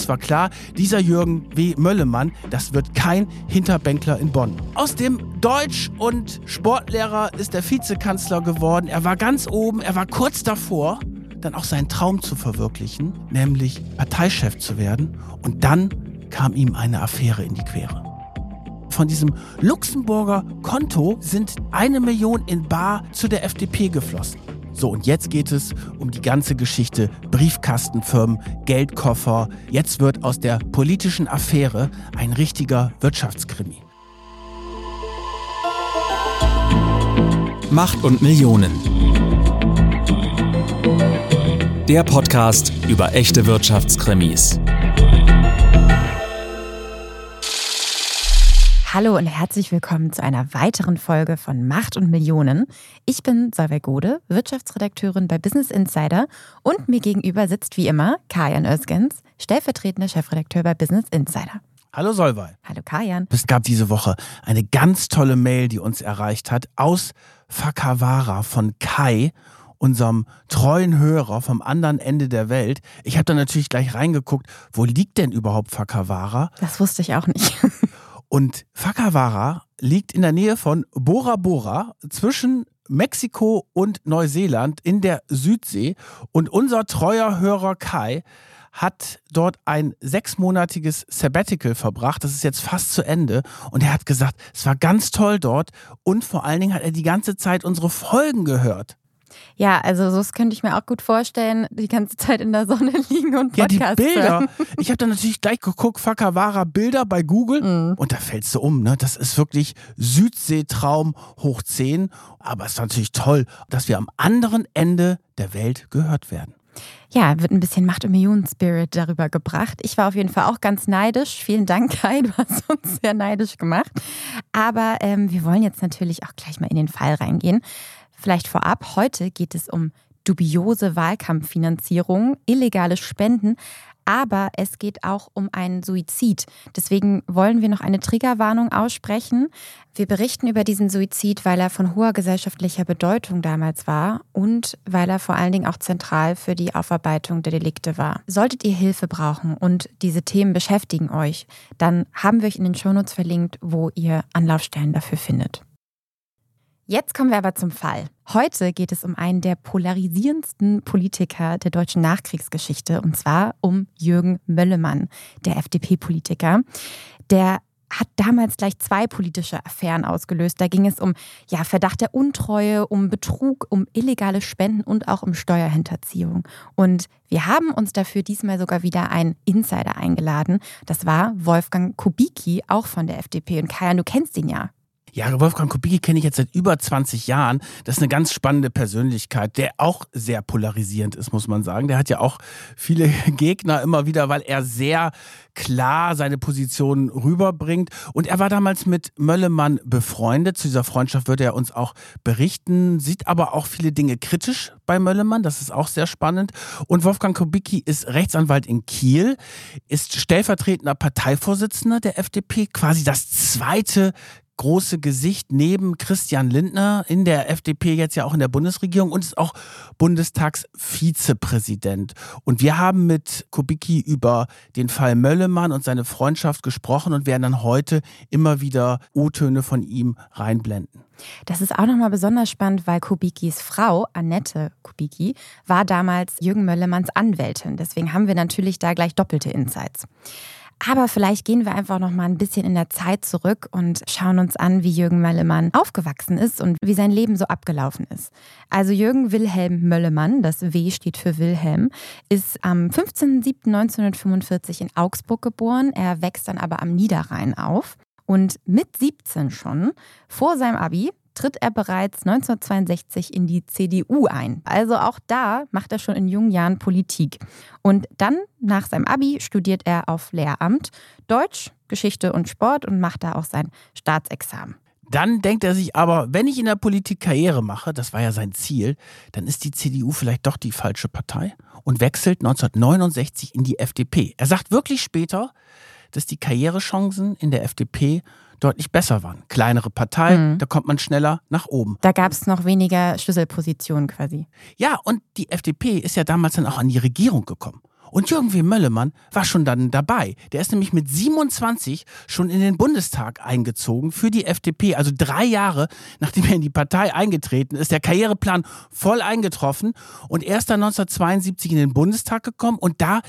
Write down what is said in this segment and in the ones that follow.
es war klar, dieser Jürgen W. Möllemann, das wird kein Hinterbänkler in Bonn. Aus dem Deutsch- und Sportlehrer ist der Vizekanzler geworden. Er war ganz oben, er war kurz davor, dann auch seinen Traum zu verwirklichen, nämlich Parteichef zu werden. Und dann kam ihm eine Affäre in die Quere. Von diesem Luxemburger Konto sind eine Million in Bar zu der FDP geflossen. So, und jetzt geht es um die ganze Geschichte Briefkastenfirmen, Geldkoffer. Jetzt wird aus der politischen Affäre ein richtiger Wirtschaftskrimi. Macht und Millionen. Der Podcast über echte Wirtschaftskrimis. Hallo und herzlich willkommen zu einer weiteren Folge von Macht und Millionen. Ich bin Solveig Gode, Wirtschaftsredakteurin bei Business Insider und mir gegenüber sitzt wie immer Kajan Özgens, stellvertretender Chefredakteur bei Business Insider. Hallo Solveig. Hallo Kajan. Es gab diese Woche eine ganz tolle Mail, die uns erreicht hat aus Fakawara von Kai unserem treuen Hörer vom anderen Ende der Welt. Ich habe da natürlich gleich reingeguckt, wo liegt denn überhaupt Fakawara? Das wusste ich auch nicht. Und Fakawara liegt in der Nähe von Bora Bora zwischen Mexiko und Neuseeland in der Südsee. Und unser treuer Hörer Kai hat dort ein sechsmonatiges Sabbatical verbracht. Das ist jetzt fast zu Ende. Und er hat gesagt, es war ganz toll dort. Und vor allen Dingen hat er die ganze Zeit unsere Folgen gehört. Ja, also das könnte ich mir auch gut vorstellen, die ganze Zeit in der Sonne liegen und Podcasts Ja, die Bilder. Hören. Ich habe dann natürlich gleich geguckt, Fakawara Bilder bei Google mhm. und da fällst du um. Ne? Das ist wirklich Südseetraum hoch 10. Aber es ist natürlich toll, dass wir am anderen Ende der Welt gehört werden. Ja, wird ein bisschen Macht- und Millionen-Spirit darüber gebracht. Ich war auf jeden Fall auch ganz neidisch. Vielen Dank, Kai, du hast uns sehr neidisch gemacht. Aber ähm, wir wollen jetzt natürlich auch gleich mal in den Fall reingehen. Vielleicht vorab, heute geht es um dubiose Wahlkampffinanzierung, illegale Spenden, aber es geht auch um einen Suizid. Deswegen wollen wir noch eine Triggerwarnung aussprechen. Wir berichten über diesen Suizid, weil er von hoher gesellschaftlicher Bedeutung damals war und weil er vor allen Dingen auch zentral für die Aufarbeitung der Delikte war. Solltet ihr Hilfe brauchen und diese Themen beschäftigen euch, dann haben wir euch in den Shownotes verlinkt, wo ihr Anlaufstellen dafür findet. Jetzt kommen wir aber zum Fall. Heute geht es um einen der polarisierendsten Politiker der deutschen Nachkriegsgeschichte, und zwar um Jürgen Möllemann, der FDP-Politiker. Der hat damals gleich zwei politische Affären ausgelöst. Da ging es um ja, Verdacht der Untreue, um Betrug, um illegale Spenden und auch um Steuerhinterziehung. Und wir haben uns dafür diesmal sogar wieder einen Insider eingeladen. Das war Wolfgang Kubicki, auch von der FDP. Und Kajan, du kennst ihn ja. Ja, Wolfgang Kubicki kenne ich jetzt seit über 20 Jahren. Das ist eine ganz spannende Persönlichkeit, der auch sehr polarisierend ist, muss man sagen. Der hat ja auch viele Gegner immer wieder, weil er sehr klar seine Position rüberbringt. Und er war damals mit Möllemann befreundet. Zu dieser Freundschaft würde er uns auch berichten, sieht aber auch viele Dinge kritisch bei Möllemann. Das ist auch sehr spannend. Und Wolfgang Kubicki ist Rechtsanwalt in Kiel, ist stellvertretender Parteivorsitzender der FDP, quasi das zweite große Gesicht neben Christian Lindner in der FDP, jetzt ja auch in der Bundesregierung und ist auch Bundestagsvizepräsident. Und wir haben mit Kubicki über den Fall Möllemann und seine Freundschaft gesprochen und werden dann heute immer wieder O-Töne von ihm reinblenden. Das ist auch nochmal besonders spannend, weil Kubickis Frau, Annette Kubicki, war damals Jürgen Möllemanns Anwältin. Deswegen haben wir natürlich da gleich doppelte Insights. Aber vielleicht gehen wir einfach noch mal ein bisschen in der Zeit zurück und schauen uns an, wie Jürgen Möllemann aufgewachsen ist und wie sein Leben so abgelaufen ist. Also Jürgen Wilhelm Möllemann, das W steht für Wilhelm, ist am 15.07.1945 in Augsburg geboren. Er wächst dann aber am Niederrhein auf. Und mit 17 schon, vor seinem Abi, tritt er bereits 1962 in die CDU ein. Also auch da macht er schon in jungen Jahren Politik. Und dann, nach seinem Abi, studiert er auf Lehramt Deutsch, Geschichte und Sport und macht da auch sein Staatsexamen. Dann denkt er sich aber, wenn ich in der Politik Karriere mache, das war ja sein Ziel, dann ist die CDU vielleicht doch die falsche Partei und wechselt 1969 in die FDP. Er sagt wirklich später, dass die Karrierechancen in der FDP deutlich besser waren. Kleinere Partei, mhm. da kommt man schneller nach oben. Da gab es noch weniger Schlüsselpositionen quasi. Ja, und die FDP ist ja damals dann auch an die Regierung gekommen. Und Jürgen W. Möllemann war schon dann dabei. Der ist nämlich mit 27 schon in den Bundestag eingezogen für die FDP. Also drei Jahre, nachdem er in die Partei eingetreten ist. Der Karriereplan voll eingetroffen. Und er ist dann 1972 in den Bundestag gekommen. Und da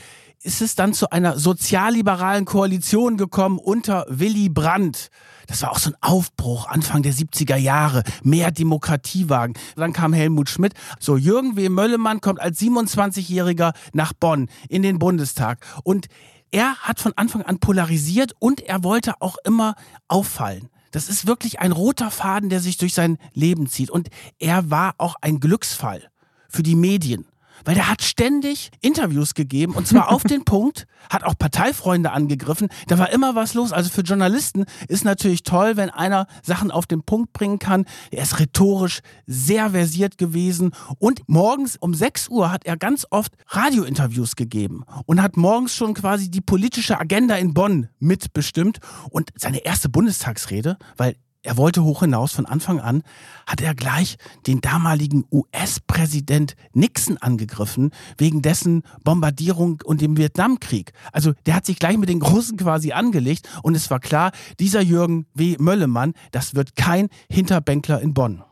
ist es dann zu einer sozialliberalen Koalition gekommen unter Willy Brandt. Das war auch so ein Aufbruch Anfang der 70er Jahre. Mehr Demokratiewagen. Dann kam Helmut Schmidt. So, Jürgen W. Möllemann kommt als 27-Jähriger nach Bonn in den Bundestag. Und er hat von Anfang an polarisiert und er wollte auch immer auffallen. Das ist wirklich ein roter Faden, der sich durch sein Leben zieht. Und er war auch ein Glücksfall für die Medien weil der hat ständig Interviews gegeben und zwar auf den Punkt, hat auch Parteifreunde angegriffen. Da war immer was los. Also für Journalisten ist natürlich toll, wenn einer Sachen auf den Punkt bringen kann. Er ist rhetorisch sehr versiert gewesen und morgens um 6 Uhr hat er ganz oft Radiointerviews gegeben und hat morgens schon quasi die politische Agenda in Bonn mitbestimmt und seine erste Bundestagsrede, weil er wollte hoch hinaus von Anfang an, hat er gleich den damaligen US-Präsident Nixon angegriffen, wegen dessen Bombardierung und dem Vietnamkrieg. Also der hat sich gleich mit den Großen quasi angelegt und es war klar, dieser Jürgen W. Möllemann, das wird kein Hinterbänkler in Bonn.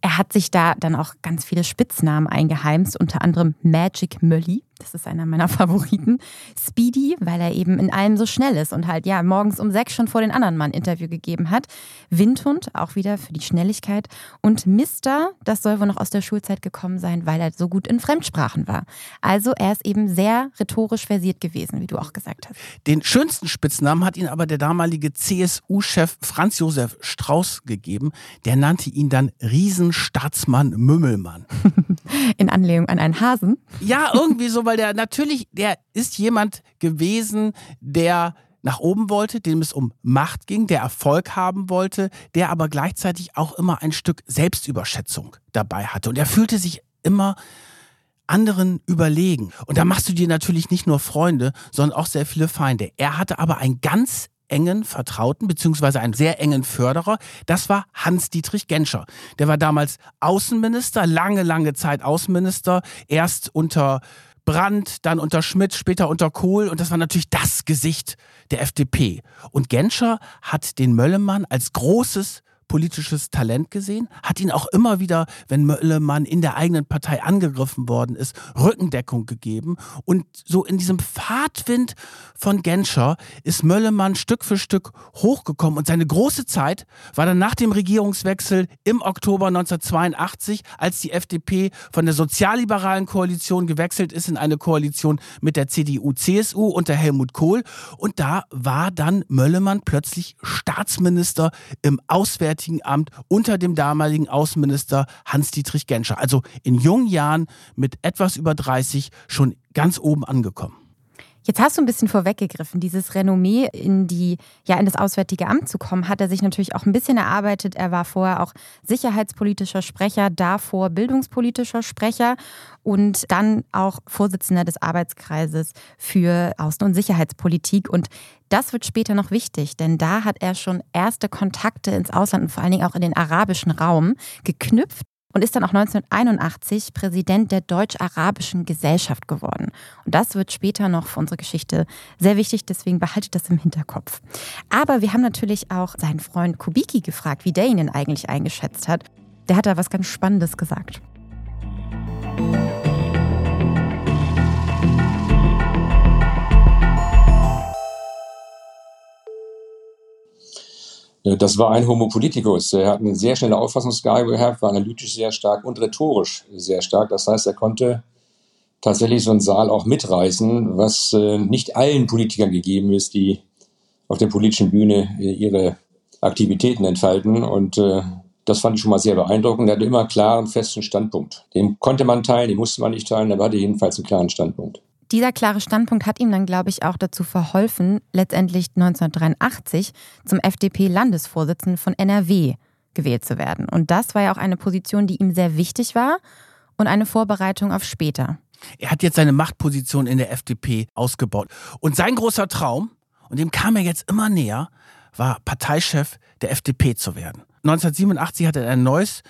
Er hat sich da dann auch ganz viele Spitznamen eingeheimst, unter anderem Magic Mölli. Das ist einer meiner Favoriten. Speedy, weil er eben in allem so schnell ist und halt ja morgens um sechs schon vor den anderen Mann Interview gegeben hat. Windhund, auch wieder für die Schnelligkeit. Und Mister, das soll wohl noch aus der Schulzeit gekommen sein, weil er so gut in Fremdsprachen war. Also er ist eben sehr rhetorisch versiert gewesen, wie du auch gesagt hast. Den schönsten Spitznamen hat ihn aber der damalige CSU-Chef Franz Josef Strauß gegeben. Der nannte ihn dann Riesenstaatsmann Mümmelmann. in Anlehnung an einen Hasen? Ja, irgendwie so, weil der natürlich, der ist jemand gewesen, der nach oben wollte, dem es um Macht ging, der Erfolg haben wollte, der aber gleichzeitig auch immer ein Stück Selbstüberschätzung dabei hatte. Und er fühlte sich immer anderen überlegen. Und da machst du dir natürlich nicht nur Freunde, sondern auch sehr viele Feinde. Er hatte aber ein ganz engen Vertrauten beziehungsweise einen sehr engen Förderer. Das war Hans-Dietrich Genscher. Der war damals Außenminister, lange, lange Zeit Außenminister, erst unter Brandt, dann unter Schmidt, später unter Kohl und das war natürlich das Gesicht der FDP. Und Genscher hat den Möllemann als großes politisches Talent gesehen, hat ihn auch immer wieder, wenn Möllemann in der eigenen Partei angegriffen worden ist, Rückendeckung gegeben. Und so in diesem Fahrtwind von Genscher ist Möllemann Stück für Stück hochgekommen. Und seine große Zeit war dann nach dem Regierungswechsel im Oktober 1982, als die FDP von der sozialliberalen Koalition gewechselt ist in eine Koalition mit der CDU-CSU unter Helmut Kohl. Und da war dann Möllemann plötzlich Staatsminister im Auswärtigen Auswärtigen Amt unter dem damaligen Außenminister Hans-Dietrich Genscher. Also in jungen Jahren mit etwas über 30 schon ganz oben angekommen. Jetzt hast du ein bisschen vorweggegriffen. Dieses Renommee in die, ja, in das Auswärtige Amt zu kommen, hat er sich natürlich auch ein bisschen erarbeitet. Er war vorher auch sicherheitspolitischer Sprecher, davor bildungspolitischer Sprecher und dann auch Vorsitzender des Arbeitskreises für Außen- und Sicherheitspolitik. Und das wird später noch wichtig, denn da hat er schon erste Kontakte ins Ausland und vor allen Dingen auch in den arabischen Raum geknüpft und ist dann auch 1981 Präsident der Deutsch-Arabischen Gesellschaft geworden. Und das wird später noch für unsere Geschichte sehr wichtig, deswegen behaltet das im Hinterkopf. Aber wir haben natürlich auch seinen Freund Kubicki gefragt, wie der ihn denn eigentlich eingeschätzt hat. Der hat da was ganz Spannendes gesagt. Äh, das war ein Homo politicus. Er hat eine sehr schnelle Auffassungsgabe gehabt, war analytisch sehr stark und rhetorisch sehr stark. Das heißt, er konnte tatsächlich so einen Saal auch mitreißen, was äh, nicht allen Politikern gegeben ist, die auf der politischen Bühne äh, ihre Aktivitäten entfalten. Und das fand ich schon mal sehr beeindruckend. Er hatte immer einen klaren, festen Standpunkt. Den konnte man teilen, den musste man nicht teilen, aber hatte jedenfalls einen klaren Standpunkt dieser klare Standpunkt hat ihm dann, glaube ich, auch dazu verholfen, letztendlich 1983 zum FDP-Landesvorsitzenden von NRW gewählt zu werden. Und das war ja auch eine Position, die ihm sehr wichtig war und eine Vorbereitung auf später. Er hat jetzt seine Machtposition in der FDP ausgebaut. Und sein großer Traum, und dem kam er jetzt immer näher, war Parteichef der FDP zu werden. 1987 hat er ein neues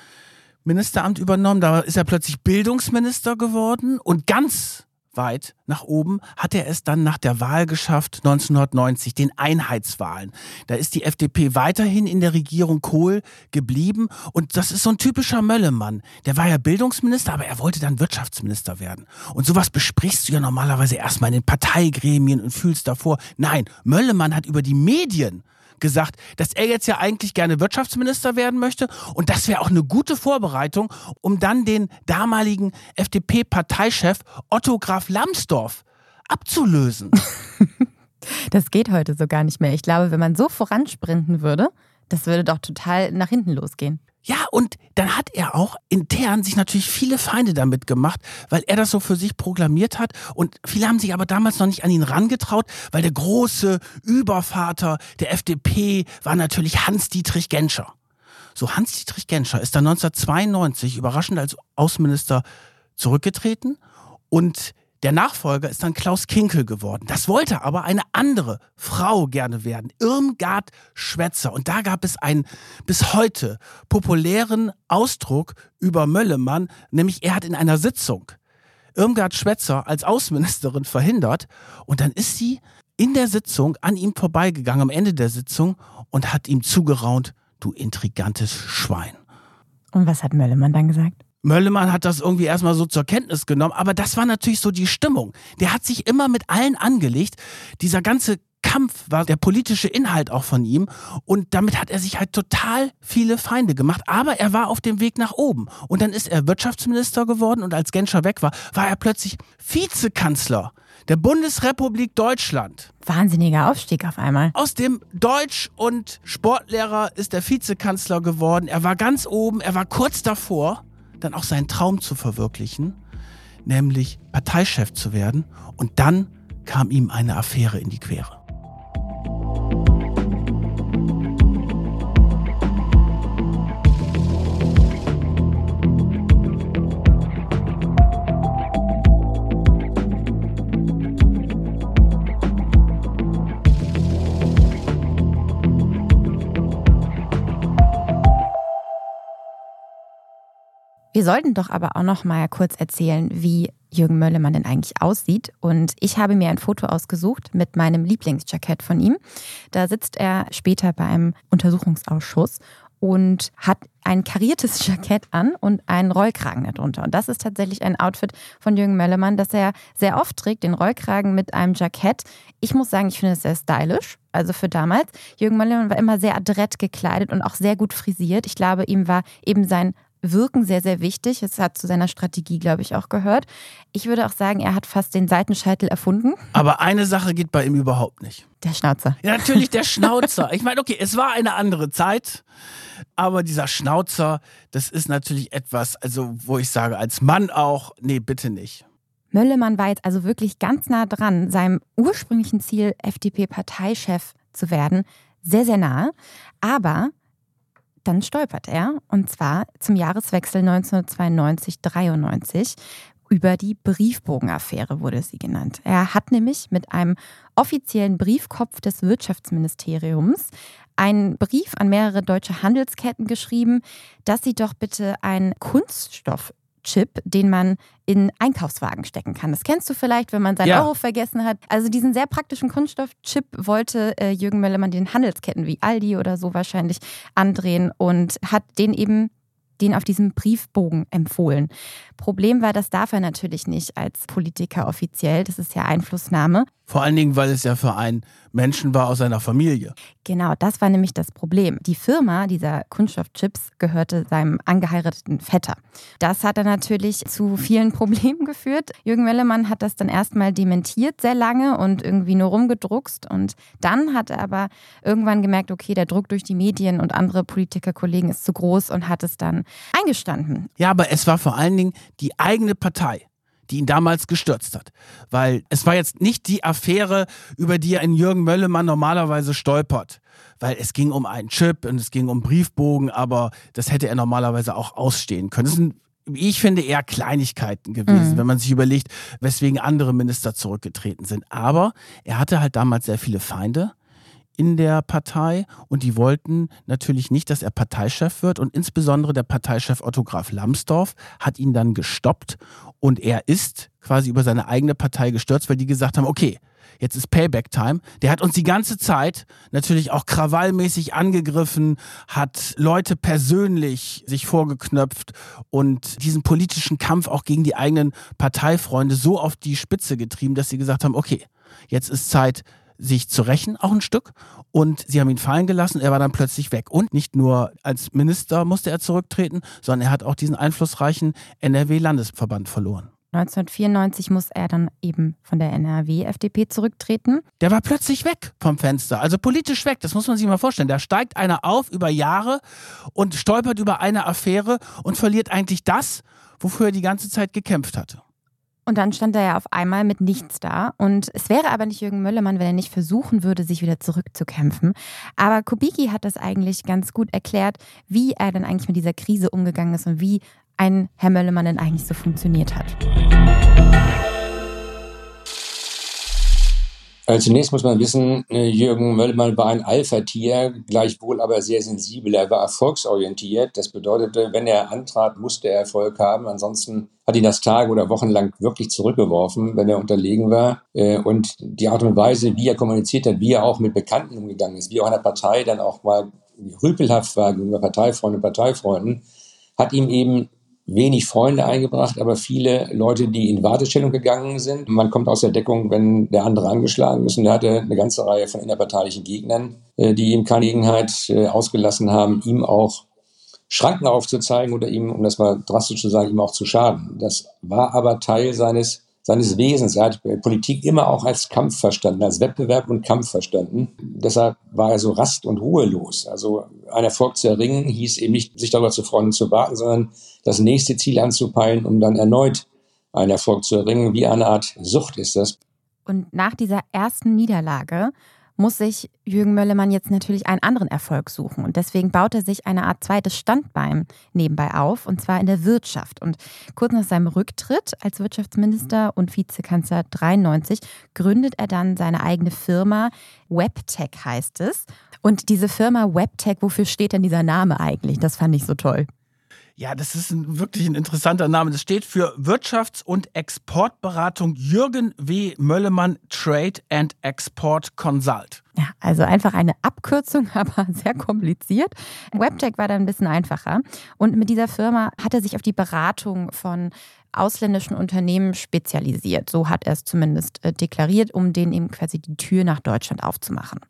Ministeramt übernommen, da ist er plötzlich Bildungsminister geworden und ganz weit nach oben hat er es dann nach der Wahl geschafft, 1990, den Einheitswahlen. Da ist die FDP weiterhin in der Regierung Kohl geblieben und das ist so ein typischer Möllemann. Der war ja Bildungsminister, aber er wollte dann Wirtschaftsminister werden. Und sowas besprichst du ja normalerweise erstmal in den Parteigremien und fühlst davor. Nein, Möllemann hat über die Medien gesagt, dass er jetzt ja eigentlich gerne Wirtschaftsminister werden möchte und das wäre auch eine gute Vorbereitung, um dann den damaligen FDP-Parteichef Otto Graf Lambsdorff abzulösen. Das geht heute so gar nicht mehr. Ich glaube, wenn man so voransprinten würde, das würde doch total nach hinten losgehen. Ja, und dann hat er auch intern sich natürlich viele Feinde damit gemacht, weil er das so für sich proklamiert hat. Und viele haben sich aber damals noch nicht an ihn rangetraut, weil der große Übervater der FDP war natürlich Hans-Dietrich Genscher. So, Hans-Dietrich Genscher ist dann 1992 überraschend als Außenminister zurückgetreten und der Nachfolger ist dann Klaus Kinkel geworden. Das wollte aber eine andere Frau gerne werden, Irmgard Schwätzer. Und da gab es einen bis heute populären Ausdruck über Möllemann, nämlich er hat in einer Sitzung Irmgard Schwätzer als Außenministerin verhindert und dann ist sie in der Sitzung an ihm vorbeigegangen am Ende der Sitzung und hat ihm zugeraunt, du intrigantes Schwein. Und was hat Möllemann dann gesagt? Möllemann hat das irgendwie erstmal so zur Kenntnis genommen, aber das war natürlich so die Stimmung. Der hat sich immer mit allen angelegt. Dieser ganze Kampf war der politische Inhalt auch von ihm und damit hat er sich halt total viele Feinde gemacht, aber er war auf dem Weg nach oben und dann ist er Wirtschaftsminister geworden und als Genscher weg war, war er plötzlich Vizekanzler der Bundesrepublik Deutschland. Wahnsinniger Aufstieg auf einmal. Aus dem Deutsch- und Sportlehrer ist er Vizekanzler geworden. Er war ganz oben, er war kurz davor dann auch seinen Traum zu verwirklichen, nämlich Parteichef zu werden. Und dann kam ihm eine Affäre in die Quere. Wir sollten doch aber auch noch mal kurz erzählen, wie Jürgen Möllemann denn eigentlich aussieht. Und ich habe mir ein Foto ausgesucht mit meinem Lieblingsjackett von ihm. Da sitzt er später bei einem Untersuchungsausschuss und hat ein kariertes Jackett an und einen Rollkragen darunter. Und das ist tatsächlich ein Outfit von Jürgen Möllemann, das er sehr oft trägt, den Rollkragen mit einem Jackett. Ich muss sagen, ich finde es sehr stylisch, also für damals. Jürgen Möllemann war immer sehr adrett gekleidet und auch sehr gut frisiert. Ich glaube, ihm war eben sein Wirken sehr, sehr wichtig. Es hat zu seiner Strategie, glaube ich, auch gehört. Ich würde auch sagen, er hat fast den Seitenscheitel erfunden. Aber eine Sache geht bei ihm überhaupt nicht. Der Schnauzer. Ja, natürlich der Schnauzer. Ich meine, okay, es war eine andere Zeit, aber dieser Schnauzer, das ist natürlich etwas, also wo ich sage, als Mann auch, nee, bitte nicht. Möllemann war jetzt also wirklich ganz nah dran, seinem ursprünglichen Ziel, FDP-Parteichef zu werden, sehr, sehr nah. Aber dann stolpert er, und zwar zum Jahreswechsel 1992-93, über die Briefbogenaffäre wurde sie genannt. Er hat nämlich mit einem offiziellen Briefkopf des Wirtschaftsministeriums einen Brief an mehrere deutsche Handelsketten geschrieben, dass sie doch bitte einen Kunststoff Chip, den man in Einkaufswagen stecken kann. Das kennst du vielleicht, wenn man seinen ja. Euro vergessen hat. Also diesen sehr praktischen Kunststoffchip wollte äh, Jürgen Möllermann den Handelsketten wie Aldi oder so wahrscheinlich andrehen und hat den eben den auf diesem Briefbogen empfohlen. Problem war, das darf er natürlich nicht als Politiker offiziell. Das ist ja Einflussnahme. Vor allen Dingen, weil es ja für einen Menschen war aus seiner Familie. Genau, das war nämlich das Problem. Die Firma dieser Kunststoffchips gehörte seinem angeheirateten Vetter. Das hat dann natürlich zu vielen Problemen geführt. Jürgen Wellemann hat das dann erstmal dementiert sehr lange und irgendwie nur rumgedruckst. Und dann hat er aber irgendwann gemerkt, okay, der Druck durch die Medien und andere Politikerkollegen ist zu groß und hat es dann eingestanden. Ja, aber es war vor allen Dingen die eigene Partei die ihn damals gestürzt hat. Weil es war jetzt nicht die Affäre, über die ein Jürgen Möllemann normalerweise stolpert. Weil es ging um einen Chip und es ging um Briefbogen, aber das hätte er normalerweise auch ausstehen können. Das sind wie ich finde, eher Kleinigkeiten gewesen, mhm. wenn man sich überlegt, weswegen andere Minister zurückgetreten sind. Aber er hatte halt damals sehr viele Feinde in der Partei und die wollten natürlich nicht, dass er Parteichef wird und insbesondere der Parteichef Otto Graf Lambsdorff hat ihn dann gestoppt und er ist quasi über seine eigene Partei gestürzt, weil die gesagt haben, okay, jetzt ist Payback-Time. Der hat uns die ganze Zeit natürlich auch krawallmäßig angegriffen, hat Leute persönlich sich vorgeknöpft und diesen politischen Kampf auch gegen die eigenen Parteifreunde so auf die Spitze getrieben, dass sie gesagt haben, okay, jetzt ist Zeit, sich zu rächen, auch ein Stück. Und sie haben ihn fallen gelassen. Er war dann plötzlich weg. Und nicht nur als Minister musste er zurücktreten, sondern er hat auch diesen einflussreichen NRW-Landesverband verloren. 1994 muss er dann eben von der NRW-FDP zurücktreten. Der war plötzlich weg vom Fenster, also politisch weg, das muss man sich mal vorstellen. Da steigt einer auf über Jahre und stolpert über eine Affäre und verliert eigentlich das, wofür er die ganze Zeit gekämpft hatte. Und dann stand er ja auf einmal mit nichts da. Und es wäre aber nicht Jürgen Möllermann, wenn er nicht versuchen würde, sich wieder zurückzukämpfen. Aber Kubicki hat das eigentlich ganz gut erklärt, wie er denn eigentlich mit dieser Krise umgegangen ist und wie ein Herr Möllemann denn eigentlich so funktioniert hat. Also zunächst muss man wissen, äh, Jürgen Möllmann war ein Alpha-Tier, gleichwohl aber sehr sensibel. Er war erfolgsorientiert. Das bedeutete, wenn er antrat, musste er Erfolg haben. Ansonsten hat ihn das Tage oder Wochen lang wirklich zurückgeworfen, wenn er unterlegen war. Äh, und die Art und Weise, wie er kommuniziert hat, wie er auch mit Bekannten umgegangen ist, wie er auch in der Partei dann auch mal rüpelhaft war gegenüber Parteifreunden und Parteifreunden, hat ihm eben wenig Freunde eingebracht, aber viele Leute, die in Wartestellung gegangen sind. Man kommt aus der Deckung, wenn der andere angeschlagen ist. Und er hatte eine ganze Reihe von innerparteilichen Gegnern, äh, die ihm keine Gelegenheit äh, ausgelassen haben, ihm auch Schranken aufzuzeigen oder ihm, um das mal drastisch zu sagen, ihm auch zu schaden. Das war aber Teil seines seines Wesens. Er hat Politik immer auch als Kampf verstanden, als Wettbewerb und Kampf verstanden. Deshalb war er so rast- und ruhelos. Also ein Erfolg zu erringen hieß eben nicht, sich darüber zu freuen und zu warten, sondern das nächste Ziel anzupeilen, um dann erneut einen Erfolg zu erringen. Wie eine Art Sucht ist das. Und nach dieser ersten Niederlage muss sich Jürgen Möllemann jetzt natürlich einen anderen Erfolg suchen. Und deswegen baut er sich eine Art zweites Standbein nebenbei auf, und zwar in der Wirtschaft. Und kurz nach seinem Rücktritt als Wirtschaftsminister und Vizekanzler 93 gründet er dann seine eigene Firma. Webtech heißt es. Und diese Firma Webtech, wofür steht denn dieser Name eigentlich? Das fand ich so toll. Ja, das ist ein, wirklich ein interessanter Name. Das steht für Wirtschafts- und Exportberatung Jürgen W. Möllemann Trade and Export Consult. Ja, also einfach eine Abkürzung, aber sehr kompliziert. Webtech war da ein bisschen einfacher. Und mit dieser Firma hat er sich auf die Beratung von ausländischen Unternehmen spezialisiert. So hat er es zumindest äh, deklariert, um denen eben quasi die Tür nach Deutschland aufzumachen.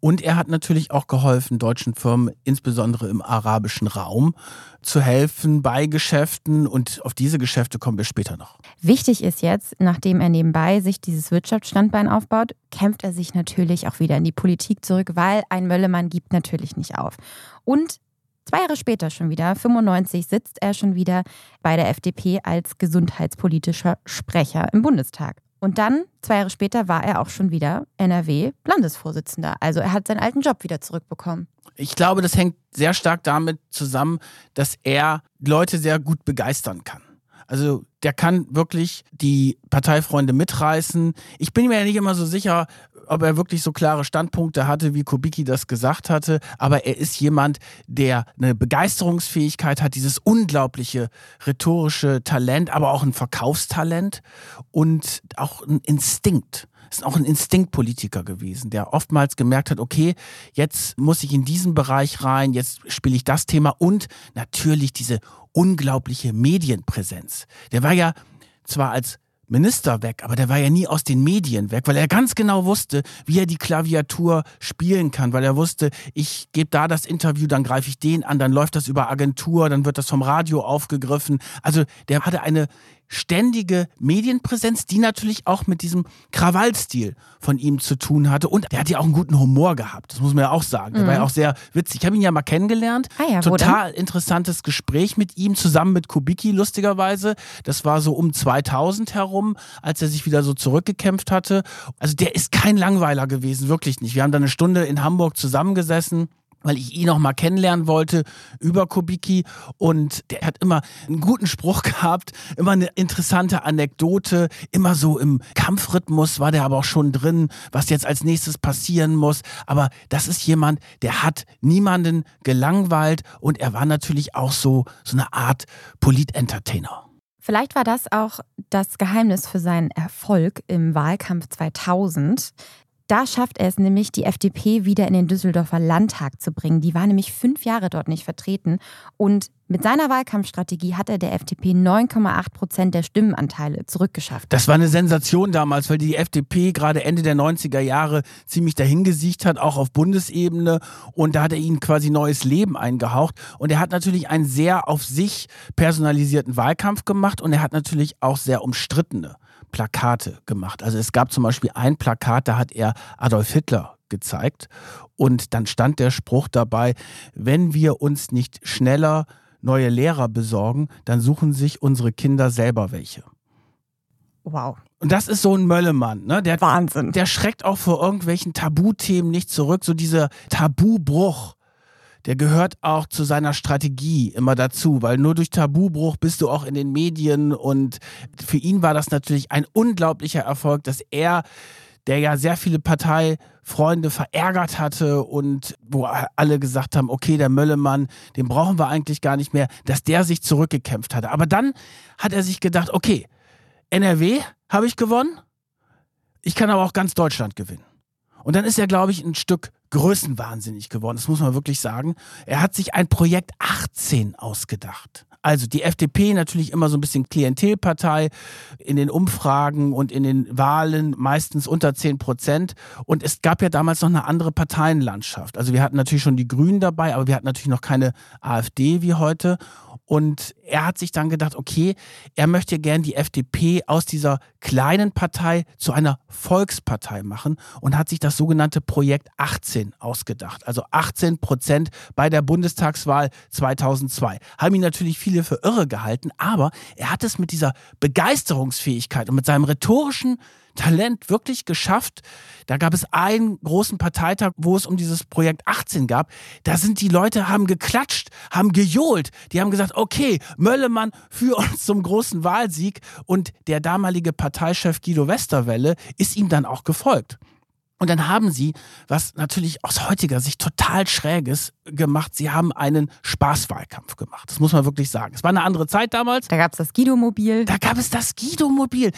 Und er hat natürlich auch geholfen, deutschen Firmen, insbesondere im arabischen Raum, zu helfen bei Geschäften. Und auf diese Geschäfte kommen wir später noch. Wichtig ist jetzt, nachdem er nebenbei sich dieses Wirtschaftsstandbein aufbaut, kämpft er sich natürlich auch wieder in die Politik zurück, weil ein Möllemann gibt natürlich nicht auf. Und Zwei Jahre später schon wieder, 95, sitzt er schon wieder bei der FDP als gesundheitspolitischer Sprecher im Bundestag. Und dann, zwei Jahre später, war er auch schon wieder NRW-Landesvorsitzender. Also er hat seinen alten Job wieder zurückbekommen. Ich glaube, das hängt sehr stark damit zusammen, dass er Leute sehr gut begeistern kann. Also der kann wirklich die Parteifreunde mitreißen. Ich bin mir ja nicht immer so sicher, ob er wirklich so klare Standpunkte hatte, wie Kubicki das gesagt hatte, aber er ist jemand, der eine Begeisterungsfähigkeit hat, dieses unglaubliche rhetorische Talent, aber auch ein Verkaufstalent und auch ein Instinkt ist auch ein Instinktpolitiker gewesen, der oftmals gemerkt hat, okay, jetzt muss ich in diesen Bereich rein, jetzt spiele ich das Thema und natürlich diese unglaubliche Medienpräsenz. Der war ja zwar als Minister weg, aber der war ja nie aus den Medien weg, weil er ganz genau wusste, wie er die Klaviatur spielen kann, weil er wusste, ich gebe da das Interview, dann greife ich den an, dann läuft das über Agentur, dann wird das vom Radio aufgegriffen. Also der hatte eine ständige Medienpräsenz, die natürlich auch mit diesem Krawallstil von ihm zu tun hatte. Und er hat ja auch einen guten Humor gehabt, das muss man ja auch sagen. Der mhm. war ja mhm. auch sehr witzig. Ich habe ihn ja mal kennengelernt. Ah ja, Total interessantes Gespräch mit ihm, zusammen mit Kubicki, lustigerweise. Das war so um 2000 herum, als er sich wieder so zurückgekämpft hatte. Also der ist kein Langweiler gewesen, wirklich nicht. Wir haben da eine Stunde in Hamburg zusammengesessen weil ich ihn noch mal kennenlernen wollte über Kubicki und der hat immer einen guten Spruch gehabt, immer eine interessante Anekdote, immer so im Kampfrhythmus war der aber auch schon drin, was jetzt als nächstes passieren muss, aber das ist jemand, der hat niemanden gelangweilt und er war natürlich auch so so eine Art Polit-Entertainer. Vielleicht war das auch das Geheimnis für seinen Erfolg im Wahlkampf 2000. Da schafft er es nämlich, die FDP wieder in den Düsseldorfer Landtag zu bringen. Die war nämlich fünf Jahre dort nicht vertreten. Und mit seiner Wahlkampfstrategie hat er der FDP 9,8 Prozent der Stimmenanteile zurückgeschafft. Das war eine Sensation damals, weil die FDP gerade Ende der 90er Jahre ziemlich dahingesiegt hat, auch auf Bundesebene. Und da hat er ihnen quasi neues Leben eingehaucht. Und er hat natürlich einen sehr auf sich personalisierten Wahlkampf gemacht und er hat natürlich auch sehr umstrittene Plakate gemacht. Also es gab zum Beispiel ein Plakat, da hat er Adolf Hitler gezeigt und dann stand der Spruch dabei, wenn wir uns nicht schneller neue Lehrer besorgen, dann suchen sich unsere Kinder selber welche. Wow. Und das ist so ein Möllemann, ne? Der, Wahnsinn. Der schreckt auch vor irgendwelchen Tabuthemen nicht zurück. So dieser Tabubruch, der gehört auch zu seiner Strategie immer dazu, weil nur durch Tabubruch bist du auch in den Medien und für ihn war das natürlich ein unglaublicher Erfolg, dass er der ja sehr viele Parteifreunde verärgert hatte und wo alle gesagt haben, okay, der Möllemann, den brauchen wir eigentlich gar nicht mehr, dass der sich zurückgekämpft hatte. Aber dann hat er sich gedacht, okay, NRW habe ich gewonnen, ich kann aber auch ganz Deutschland gewinnen. Und dann ist er, glaube ich, ein Stück größenwahnsinnig geworden. Das muss man wirklich sagen. Er hat sich ein Projekt 18 ausgedacht. Also die FDP natürlich immer so ein bisschen Klientelpartei in den Umfragen und in den Wahlen meistens unter 10 Prozent. Und es gab ja damals noch eine andere Parteienlandschaft. Also wir hatten natürlich schon die Grünen dabei, aber wir hatten natürlich noch keine AfD wie heute. Und er hat sich dann gedacht, okay, er möchte gern die FDP aus dieser kleinen Partei zu einer Volkspartei machen und hat sich das sogenannte Projekt 18 ausgedacht. Also 18 Prozent bei der Bundestagswahl 2002. Haben ihn natürlich viele für irre gehalten, aber er hat es mit dieser Begeisterungsfähigkeit und mit seinem rhetorischen Talent wirklich geschafft. Da gab es einen großen Parteitag, wo es um dieses Projekt 18 gab. Da sind die Leute, haben geklatscht, haben gejohlt. Die haben gesagt, okay, Möllemann für uns zum großen Wahlsieg. Und der damalige Parteichef Guido Westerwelle ist ihm dann auch gefolgt. Und dann haben sie, was natürlich aus heutiger Sicht total schräges gemacht, sie haben einen Spaßwahlkampf gemacht. Das muss man wirklich sagen. Es war eine andere Zeit damals. Da gab es das Guido-Mobil. Da gab es das Guido-Mobil.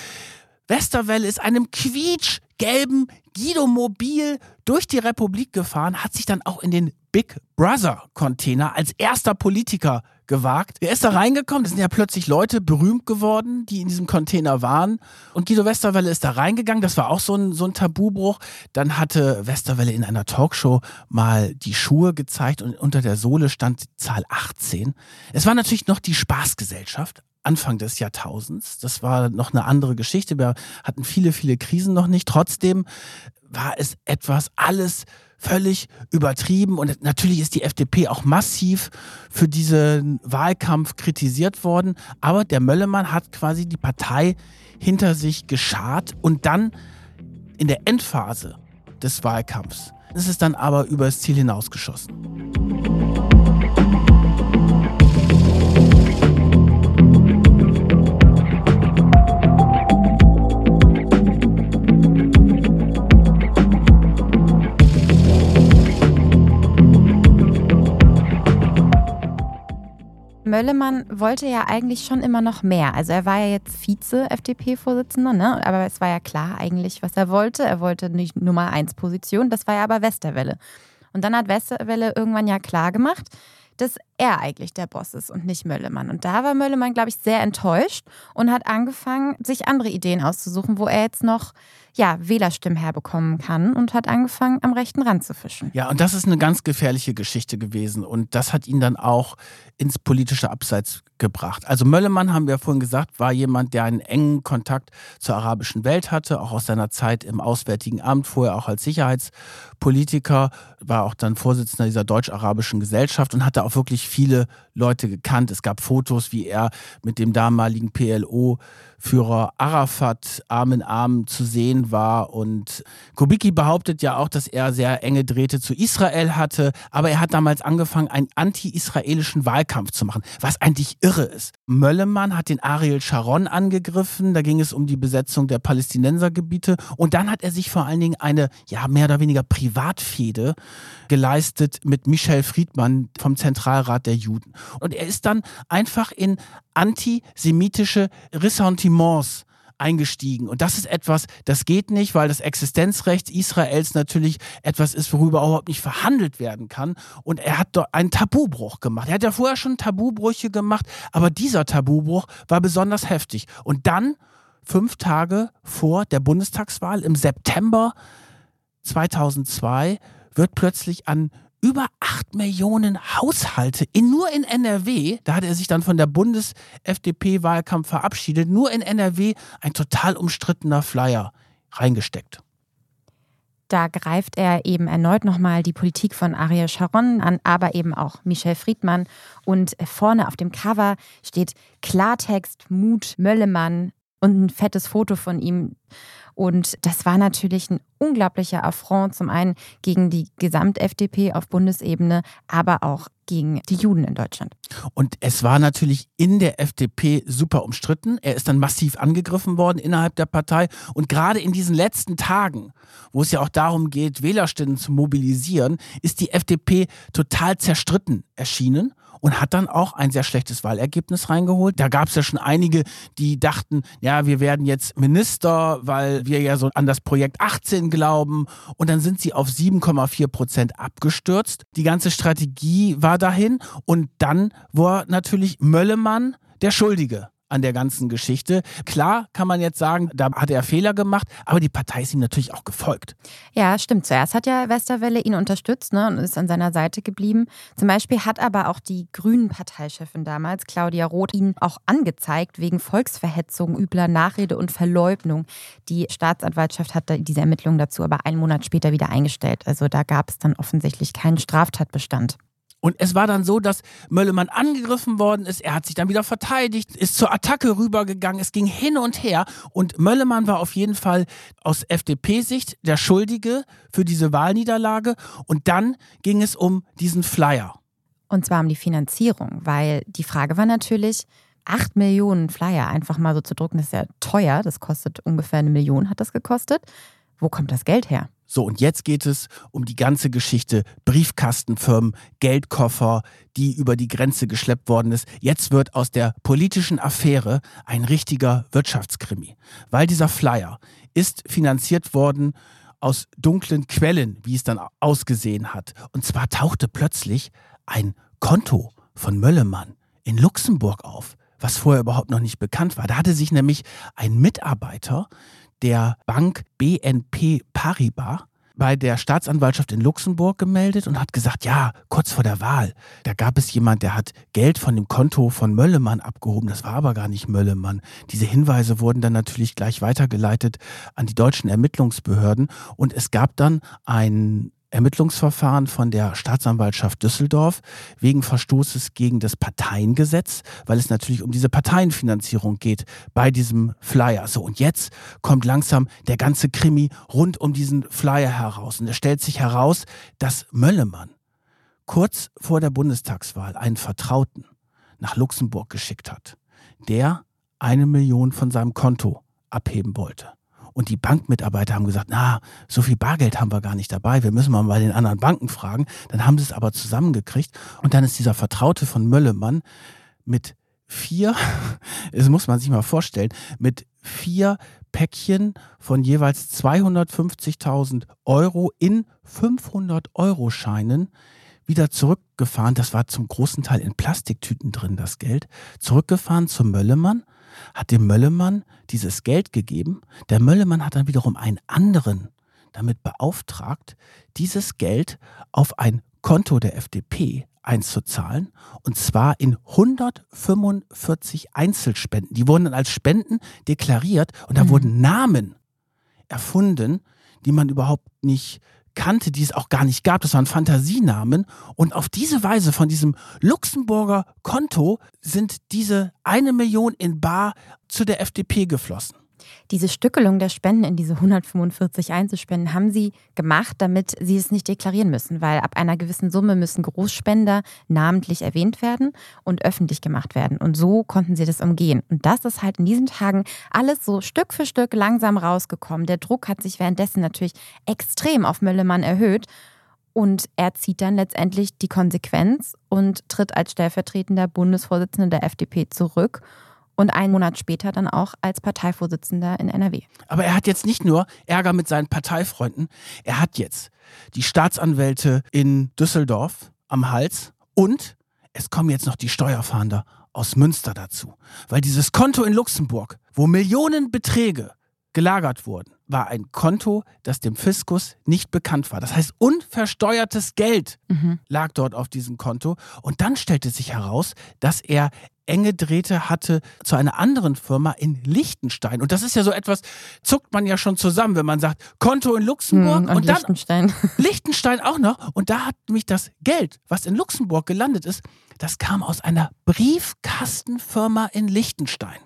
Westerwelle ist einem quietschgelben Guido-Mobil durch die Republik gefahren, hat sich dann auch in den Big Brother Container als erster Politiker gewagt. Wer ist da reingekommen? Da sind ja plötzlich Leute berühmt geworden, die in diesem Container waren. Und Guido Westerwelle ist da reingegangen. Das war auch so ein, so ein Tabubruch. Dann hatte Westerwelle in einer Talkshow mal die Schuhe gezeigt und unter der Sohle stand Zahl 18. Es war natürlich noch die Spaßgesellschaft. Anfang des Jahrtausends. Das war noch eine andere Geschichte. Wir hatten viele, viele Krisen noch nicht. Trotzdem war es etwas alles völlig übertrieben und natürlich ist die FDP auch massiv für diesen Wahlkampf kritisiert worden. Aber der Möllemann hat quasi die Partei hinter sich geschart und dann in der Endphase des Wahlkampfs ist es dann aber übers Ziel hinausgeschossen. Möllemann wollte ja eigentlich schon immer noch mehr. Also er war ja jetzt Vize-FDP-Vorsitzender, ne? aber es war ja klar eigentlich, was er wollte. Er wollte nicht Nummer 1 Position, das war ja aber Westerwelle. Und dann hat Westerwelle irgendwann ja klar gemacht, dass er eigentlich der Boss ist und nicht Möllemann. Und da war Möllemann, glaube ich, sehr enttäuscht und hat angefangen, sich andere Ideen auszusuchen, wo er jetzt noch ja, Wählerstimmen herbekommen kann und hat angefangen, am rechten Rand zu fischen. Ja, und das ist eine ganz gefährliche Geschichte gewesen. Und das hat ihn dann auch ins politische Abseits gebracht. Also Möllemann, haben wir vorhin gesagt, war jemand, der einen engen Kontakt zur arabischen Welt hatte, auch aus seiner Zeit im Auswärtigen Amt, vorher auch als Sicherheitspolitiker, war auch dann Vorsitzender dieser deutsch-arabischen Gesellschaft und hatte auch wirklich viele Leute gekannt. Es gab Fotos, wie er mit dem damaligen PLO Führer Arafat Arm in Arm zu sehen war. Und Kubicki behauptet ja auch, dass er sehr enge Drähte zu Israel hatte. Aber er hat damals angefangen, einen anti-israelischen Wahlkampf zu machen, was eigentlich irre ist. Möllemann hat den Ariel Sharon angegriffen. Da ging es um die Besetzung der Palästinensergebiete. Und dann hat er sich vor allen Dingen eine, ja, mehr oder weniger Privatfehde geleistet mit Michel Friedmann vom Zentralrat der Juden. Und er ist dann einfach in antisemitische Ressentiments eingestiegen. Und das ist etwas, das geht nicht, weil das Existenzrecht Israels natürlich etwas ist, worüber überhaupt nicht verhandelt werden kann. Und er hat dort einen Tabubruch gemacht. Er hat ja vorher schon Tabubrüche gemacht, aber dieser Tabubruch war besonders heftig. Und dann, fünf Tage vor der Bundestagswahl im September 2002, wird plötzlich an über 8 Millionen Haushalte in, nur in NRW, da hat er sich dann von der Bundes-FDP-Wahlkampf verabschiedet, nur in NRW ein total umstrittener Flyer reingesteckt. Da greift er eben erneut nochmal die Politik von Ariel Sharon an, aber eben auch Michel Friedmann. Und vorne auf dem Cover steht Klartext, Mut, Möllemann und ein fettes Foto von ihm. Und das war natürlich ein unglaublicher Affront, zum einen gegen die Gesamt-FDP auf Bundesebene, aber auch gegen die Juden in Deutschland. Und es war natürlich in der FDP super umstritten. Er ist dann massiv angegriffen worden innerhalb der Partei. Und gerade in diesen letzten Tagen, wo es ja auch darum geht, Wählerstimmen zu mobilisieren, ist die FDP total zerstritten erschienen und hat dann auch ein sehr schlechtes Wahlergebnis reingeholt. Da gab es ja schon einige, die dachten, ja, wir werden jetzt Minister, weil wir ja so an das Projekt 18 glauben. Und dann sind sie auf 7,4 Prozent abgestürzt. Die ganze Strategie war dahin. Und dann war natürlich Möllemann der Schuldige an der ganzen Geschichte. Klar kann man jetzt sagen, da hat er Fehler gemacht, aber die Partei ist ihm natürlich auch gefolgt. Ja, stimmt. Zuerst hat ja Westerwelle ihn unterstützt ne, und ist an seiner Seite geblieben. Zum Beispiel hat aber auch die Grünen-Parteichefin damals, Claudia Roth, ihn auch angezeigt wegen Volksverhetzung, übler Nachrede und Verleugnung. Die Staatsanwaltschaft hat diese Ermittlungen dazu aber einen Monat später wieder eingestellt. Also da gab es dann offensichtlich keinen Straftatbestand. Und es war dann so, dass Möllemann angegriffen worden ist. Er hat sich dann wieder verteidigt, ist zur Attacke rübergegangen. Es ging hin und her. Und Möllemann war auf jeden Fall aus FDP-Sicht der Schuldige für diese Wahlniederlage. Und dann ging es um diesen Flyer. Und zwar um die Finanzierung, weil die Frage war natürlich, 8 Millionen Flyer einfach mal so zu drucken, das ist ja teuer. Das kostet ungefähr eine Million, hat das gekostet. Wo kommt das Geld her? So, und jetzt geht es um die ganze Geschichte Briefkastenfirmen, Geldkoffer, die über die Grenze geschleppt worden ist. Jetzt wird aus der politischen Affäre ein richtiger Wirtschaftskrimi, weil dieser Flyer ist finanziert worden aus dunklen Quellen, wie es dann ausgesehen hat. Und zwar tauchte plötzlich ein Konto von Möllemann in Luxemburg auf, was vorher überhaupt noch nicht bekannt war. Da hatte sich nämlich ein Mitarbeiter der Bank BNP Paribas bei der Staatsanwaltschaft in Luxemburg gemeldet und hat gesagt, ja, kurz vor der Wahl, da gab es jemand, der hat Geld von dem Konto von Möllemann abgehoben. Das war aber gar nicht Möllemann. Diese Hinweise wurden dann natürlich gleich weitergeleitet an die deutschen Ermittlungsbehörden und es gab dann ein Ermittlungsverfahren von der Staatsanwaltschaft Düsseldorf wegen Verstoßes gegen das Parteiengesetz, weil es natürlich um diese Parteienfinanzierung geht bei diesem Flyer. So, und jetzt kommt langsam der ganze Krimi rund um diesen Flyer heraus. Und es stellt sich heraus, dass Möllemann kurz vor der Bundestagswahl einen Vertrauten nach Luxemburg geschickt hat, der eine Million von seinem Konto abheben wollte. Und die Bankmitarbeiter haben gesagt, na, so viel Bargeld haben wir gar nicht dabei, wir müssen mal bei den anderen Banken fragen. Dann haben sie es aber zusammengekriegt. Und dann ist dieser Vertraute von Möllemann mit vier, das muss man sich mal vorstellen, mit vier Päckchen von jeweils 250.000 Euro in 500-Euro-Scheinen wieder zurückgefahren. Das war zum großen Teil in Plastiktüten drin, das Geld. Zurückgefahren zum Möllemann hat dem Möllemann dieses Geld gegeben. Der Möllemann hat dann wiederum einen anderen damit beauftragt, dieses Geld auf ein Konto der FDP einzuzahlen und zwar in 145 Einzelspenden. Die wurden dann als Spenden deklariert und da mhm. wurden Namen erfunden, die man überhaupt nicht kannte, die es auch gar nicht gab. Das waren Fantasienamen. Und auf diese Weise von diesem Luxemburger Konto sind diese eine Million in Bar zu der FDP geflossen. Diese Stückelung der Spenden in diese 145 Einzelspenden haben sie gemacht, damit sie es nicht deklarieren müssen, weil ab einer gewissen Summe müssen Großspender namentlich erwähnt werden und öffentlich gemacht werden. Und so konnten sie das umgehen. Und das ist halt in diesen Tagen alles so Stück für Stück langsam rausgekommen. Der Druck hat sich währenddessen natürlich extrem auf Möllemann erhöht. Und er zieht dann letztendlich die Konsequenz und tritt als stellvertretender Bundesvorsitzender der FDP zurück und einen Monat später dann auch als Parteivorsitzender in NRW. Aber er hat jetzt nicht nur Ärger mit seinen Parteifreunden, er hat jetzt die Staatsanwälte in Düsseldorf am Hals und es kommen jetzt noch die Steuerfahnder aus Münster dazu. Weil dieses Konto in Luxemburg, wo Millionen Beträge gelagert wurden, war ein Konto, das dem Fiskus nicht bekannt war. Das heißt, unversteuertes Geld mhm. lag dort auf diesem Konto. Und dann stellte sich heraus, dass er enge Drähte hatte zu einer anderen Firma in Liechtenstein. Und das ist ja so etwas, zuckt man ja schon zusammen, wenn man sagt, Konto in Luxemburg hm, und, und dann Liechtenstein. Liechtenstein auch noch. Und da hat nämlich das Geld, was in Luxemburg gelandet ist, das kam aus einer Briefkastenfirma in Liechtenstein.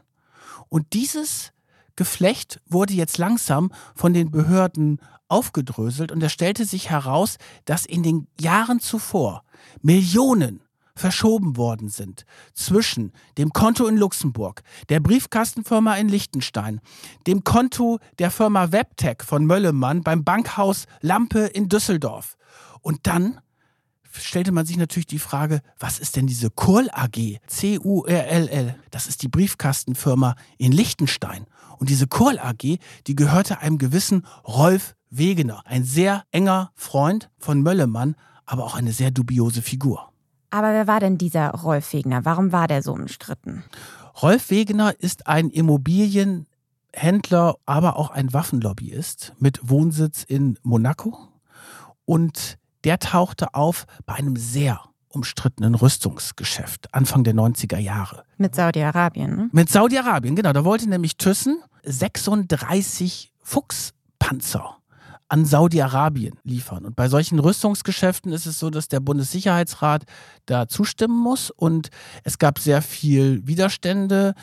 Und dieses Geflecht wurde jetzt langsam von den Behörden aufgedröselt und es stellte sich heraus, dass in den Jahren zuvor Millionen verschoben worden sind zwischen dem Konto in Luxemburg, der Briefkastenfirma in Liechtenstein, dem Konto der Firma Webtech von Möllemann beim Bankhaus Lampe in Düsseldorf. Und dann stellte man sich natürlich die Frage, was ist denn diese Kurl AG? C-U-R-L-L. Das ist die Briefkastenfirma in Liechtenstein. Und diese Kurl AG, die gehörte einem gewissen Rolf Wegener, ein sehr enger Freund von Möllemann, aber auch eine sehr dubiose Figur. Aber wer war denn dieser Rolf Wegener? Warum war der so umstritten? Rolf Wegener ist ein Immobilienhändler, aber auch ein Waffenlobbyist mit Wohnsitz in Monaco. Und der tauchte auf bei einem sehr umstrittenen Rüstungsgeschäft Anfang der 90er Jahre. Mit Saudi-Arabien, ne? Mit Saudi-Arabien, genau. Da wollte nämlich Thyssen 36 Fuchspanzer an Saudi-Arabien liefern. Und bei solchen Rüstungsgeschäften ist es so, dass der Bundessicherheitsrat da zustimmen muss. Und es gab sehr viel Widerstände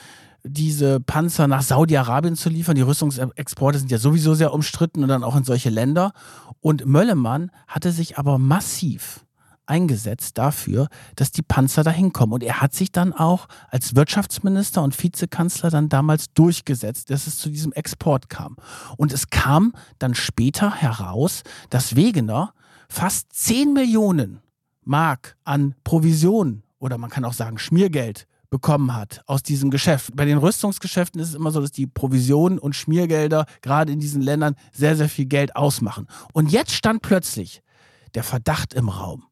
diese Panzer nach Saudi-Arabien zu liefern. Die Rüstungsexporte sind ja sowieso sehr umstritten und dann auch in solche Länder. Und Möllemann hatte sich aber massiv eingesetzt dafür, dass die Panzer dahin kommen. Und er hat sich dann auch als Wirtschaftsminister und Vizekanzler dann damals durchgesetzt, dass es zu diesem Export kam. Und es kam dann später heraus, dass Wegener fast 10 Millionen Mark an Provision oder man kann auch sagen Schmiergeld bekommen hat aus diesem Geschäft. Bei den Rüstungsgeschäften ist es immer so, dass die Provisionen und Schmiergelder gerade in diesen Ländern sehr, sehr viel Geld ausmachen. Und jetzt stand plötzlich der Verdacht im Raum,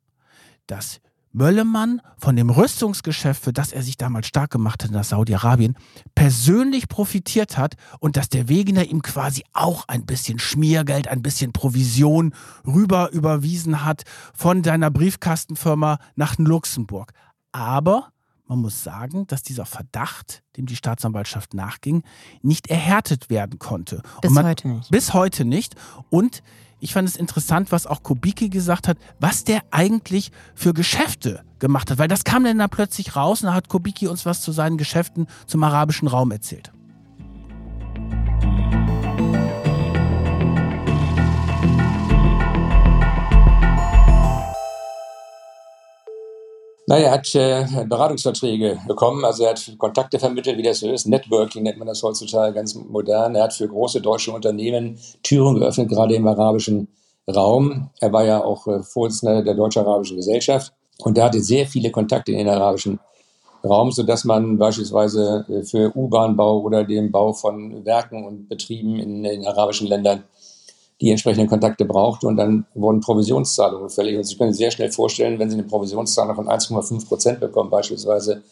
dass Möllemann von dem Rüstungsgeschäft, für das er sich damals stark gemacht hat nach Saudi-Arabien, persönlich profitiert hat und dass der Wegener ihm quasi auch ein bisschen Schmiergeld, ein bisschen Provision rüber überwiesen hat von deiner Briefkastenfirma nach Luxemburg. Aber man muss sagen, dass dieser Verdacht, dem die Staatsanwaltschaft nachging, nicht erhärtet werden konnte. Bis man, heute nicht. Bis heute nicht. Und ich fand es interessant, was auch Kubicki gesagt hat, was der eigentlich für Geschäfte gemacht hat. Weil das kam dann da plötzlich raus und da hat Kubicki uns was zu seinen Geschäften zum arabischen Raum erzählt. Naja, er hat äh, Beratungsverträge bekommen, also er hat Kontakte vermittelt, wie das so ist. Networking nennt man das heutzutage ganz modern. Er hat für große deutsche Unternehmen Türen geöffnet, gerade im arabischen Raum. Er war ja auch äh, Vorsitzender der Deutsch-Arabischen Gesellschaft und er hatte sehr viele Kontakte in den arabischen Raum, sodass man beispielsweise äh, für U-Bahn-Bau oder den Bau von Werken und Betrieben in den arabischen Ländern die entsprechenden Kontakte brauchte und dann wurden Provisionszahlungen fällig. Und Sie können sich sehr schnell vorstellen, wenn Sie eine Provisionszahlung von 1,5 Prozent bekommen, beispielsweise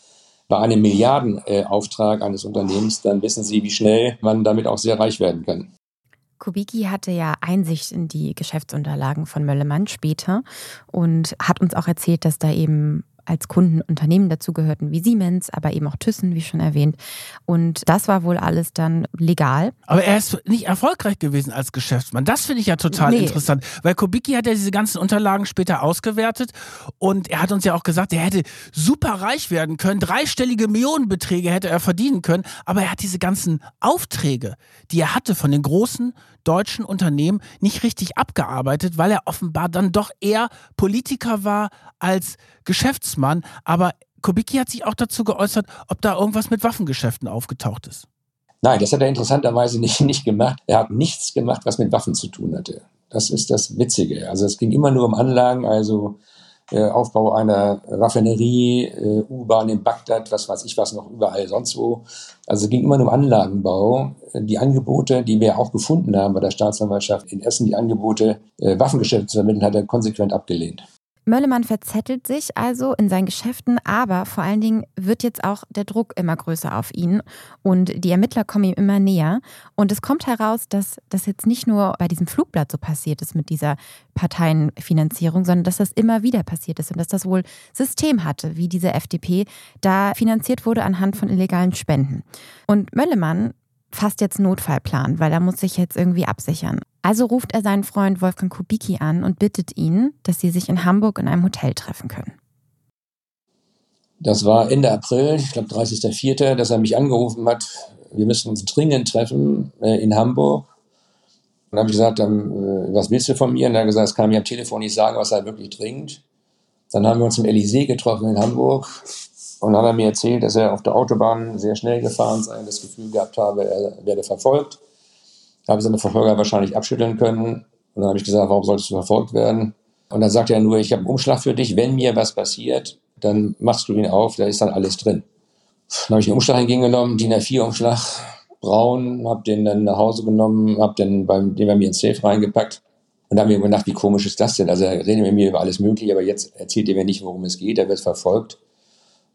bei einem Milliardenauftrag eines Unternehmens, dann wissen Sie, wie schnell man damit auch sehr reich werden kann. Kubicki hatte ja Einsicht in die Geschäftsunterlagen von Möllemann später und hat uns auch erzählt, dass da eben als Kunden Unternehmen dazugehörten wie Siemens, aber eben auch Thyssen, wie schon erwähnt. Und das war wohl alles dann legal. Aber er ist nicht erfolgreich gewesen als Geschäftsmann. Das finde ich ja total nee. interessant, weil Kubicki hat ja diese ganzen Unterlagen später ausgewertet und er hat uns ja auch gesagt, er hätte super reich werden können, dreistellige Millionenbeträge hätte er verdienen können, aber er hat diese ganzen Aufträge, die er hatte von den großen deutschen Unternehmen nicht richtig abgearbeitet, weil er offenbar dann doch eher Politiker war als Geschäftsmann. Aber Kubicki hat sich auch dazu geäußert, ob da irgendwas mit Waffengeschäften aufgetaucht ist. Nein, das hat er interessanterweise nicht, nicht gemacht. Er hat nichts gemacht, was mit Waffen zu tun hatte. Das ist das Witzige. Also es ging immer nur um Anlagen, also äh, Aufbau einer Raffinerie, äh, U-Bahn in Bagdad, was weiß ich was noch überall sonst wo. Also es ging immer nur um Anlagenbau. Die Angebote, die wir auch gefunden haben bei der Staatsanwaltschaft in Essen, die Angebote, äh, Waffengeschäfte zu vermitteln, hat er konsequent abgelehnt. Möllemann verzettelt sich also in seinen Geschäften, aber vor allen Dingen wird jetzt auch der Druck immer größer auf ihn und die Ermittler kommen ihm immer näher. Und es kommt heraus, dass das jetzt nicht nur bei diesem Flugblatt so passiert ist mit dieser Parteienfinanzierung, sondern dass das immer wieder passiert ist und dass das wohl System hatte, wie diese FDP da finanziert wurde anhand von illegalen Spenden. Und Möllemann fasst jetzt Notfallplan, weil er muss sich jetzt irgendwie absichern. Also ruft er seinen Freund Wolfgang Kubicki an und bittet ihn, dass sie sich in Hamburg in einem Hotel treffen können. Das war Ende April, ich glaube 30.04., dass er mich angerufen hat, wir müssen uns dringend treffen äh, in Hamburg. Und dann habe ich gesagt, dann, äh, was willst du von mir? Und er hat gesagt, das kann mir am Telefon nicht sagen, was er wirklich dringend. Dann haben wir uns im Elysée getroffen in Hamburg. Und dann hat er mir erzählt, dass er auf der Autobahn sehr schnell gefahren sei das Gefühl gehabt habe, er werde verfolgt. Habe seine Verfolger wahrscheinlich abschütteln können. Und dann habe ich gesagt, warum solltest du verfolgt werden? Und dann sagt er nur, ich habe einen Umschlag für dich. Wenn mir was passiert, dann machst du ihn auf, da ist dann alles drin. Dann habe ich den Umschlag entgegengenommen, DIN A4-Umschlag, braun, habe den dann nach Hause genommen, habe den, den bei mir ins Safe reingepackt. Und dann habe ich mir gedacht, wie komisch ist das denn? Also er redet mit mir über alles Mögliche, aber jetzt erzählt er mir nicht, worum es geht. Er wird verfolgt.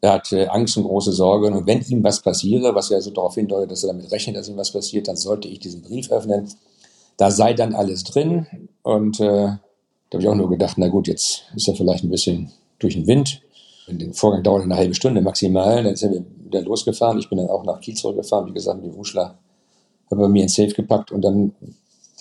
Er hat äh, Angst und große Sorge. Und wenn ihm was passiere, was ja so darauf hindeutet, dass er damit rechnet, dass ihm was passiert, dann sollte ich diesen Brief öffnen. Da sei dann alles drin. Und äh, da habe ich auch nur gedacht, na gut, jetzt ist er vielleicht ein bisschen durch den Wind. Der Vorgang dauert eine halbe Stunde maximal. Dann sind wir wieder losgefahren. Ich bin dann auch nach Kiel zurückgefahren, wie gesagt, mit dem Umschlag. Habe mir ins Safe gepackt und dann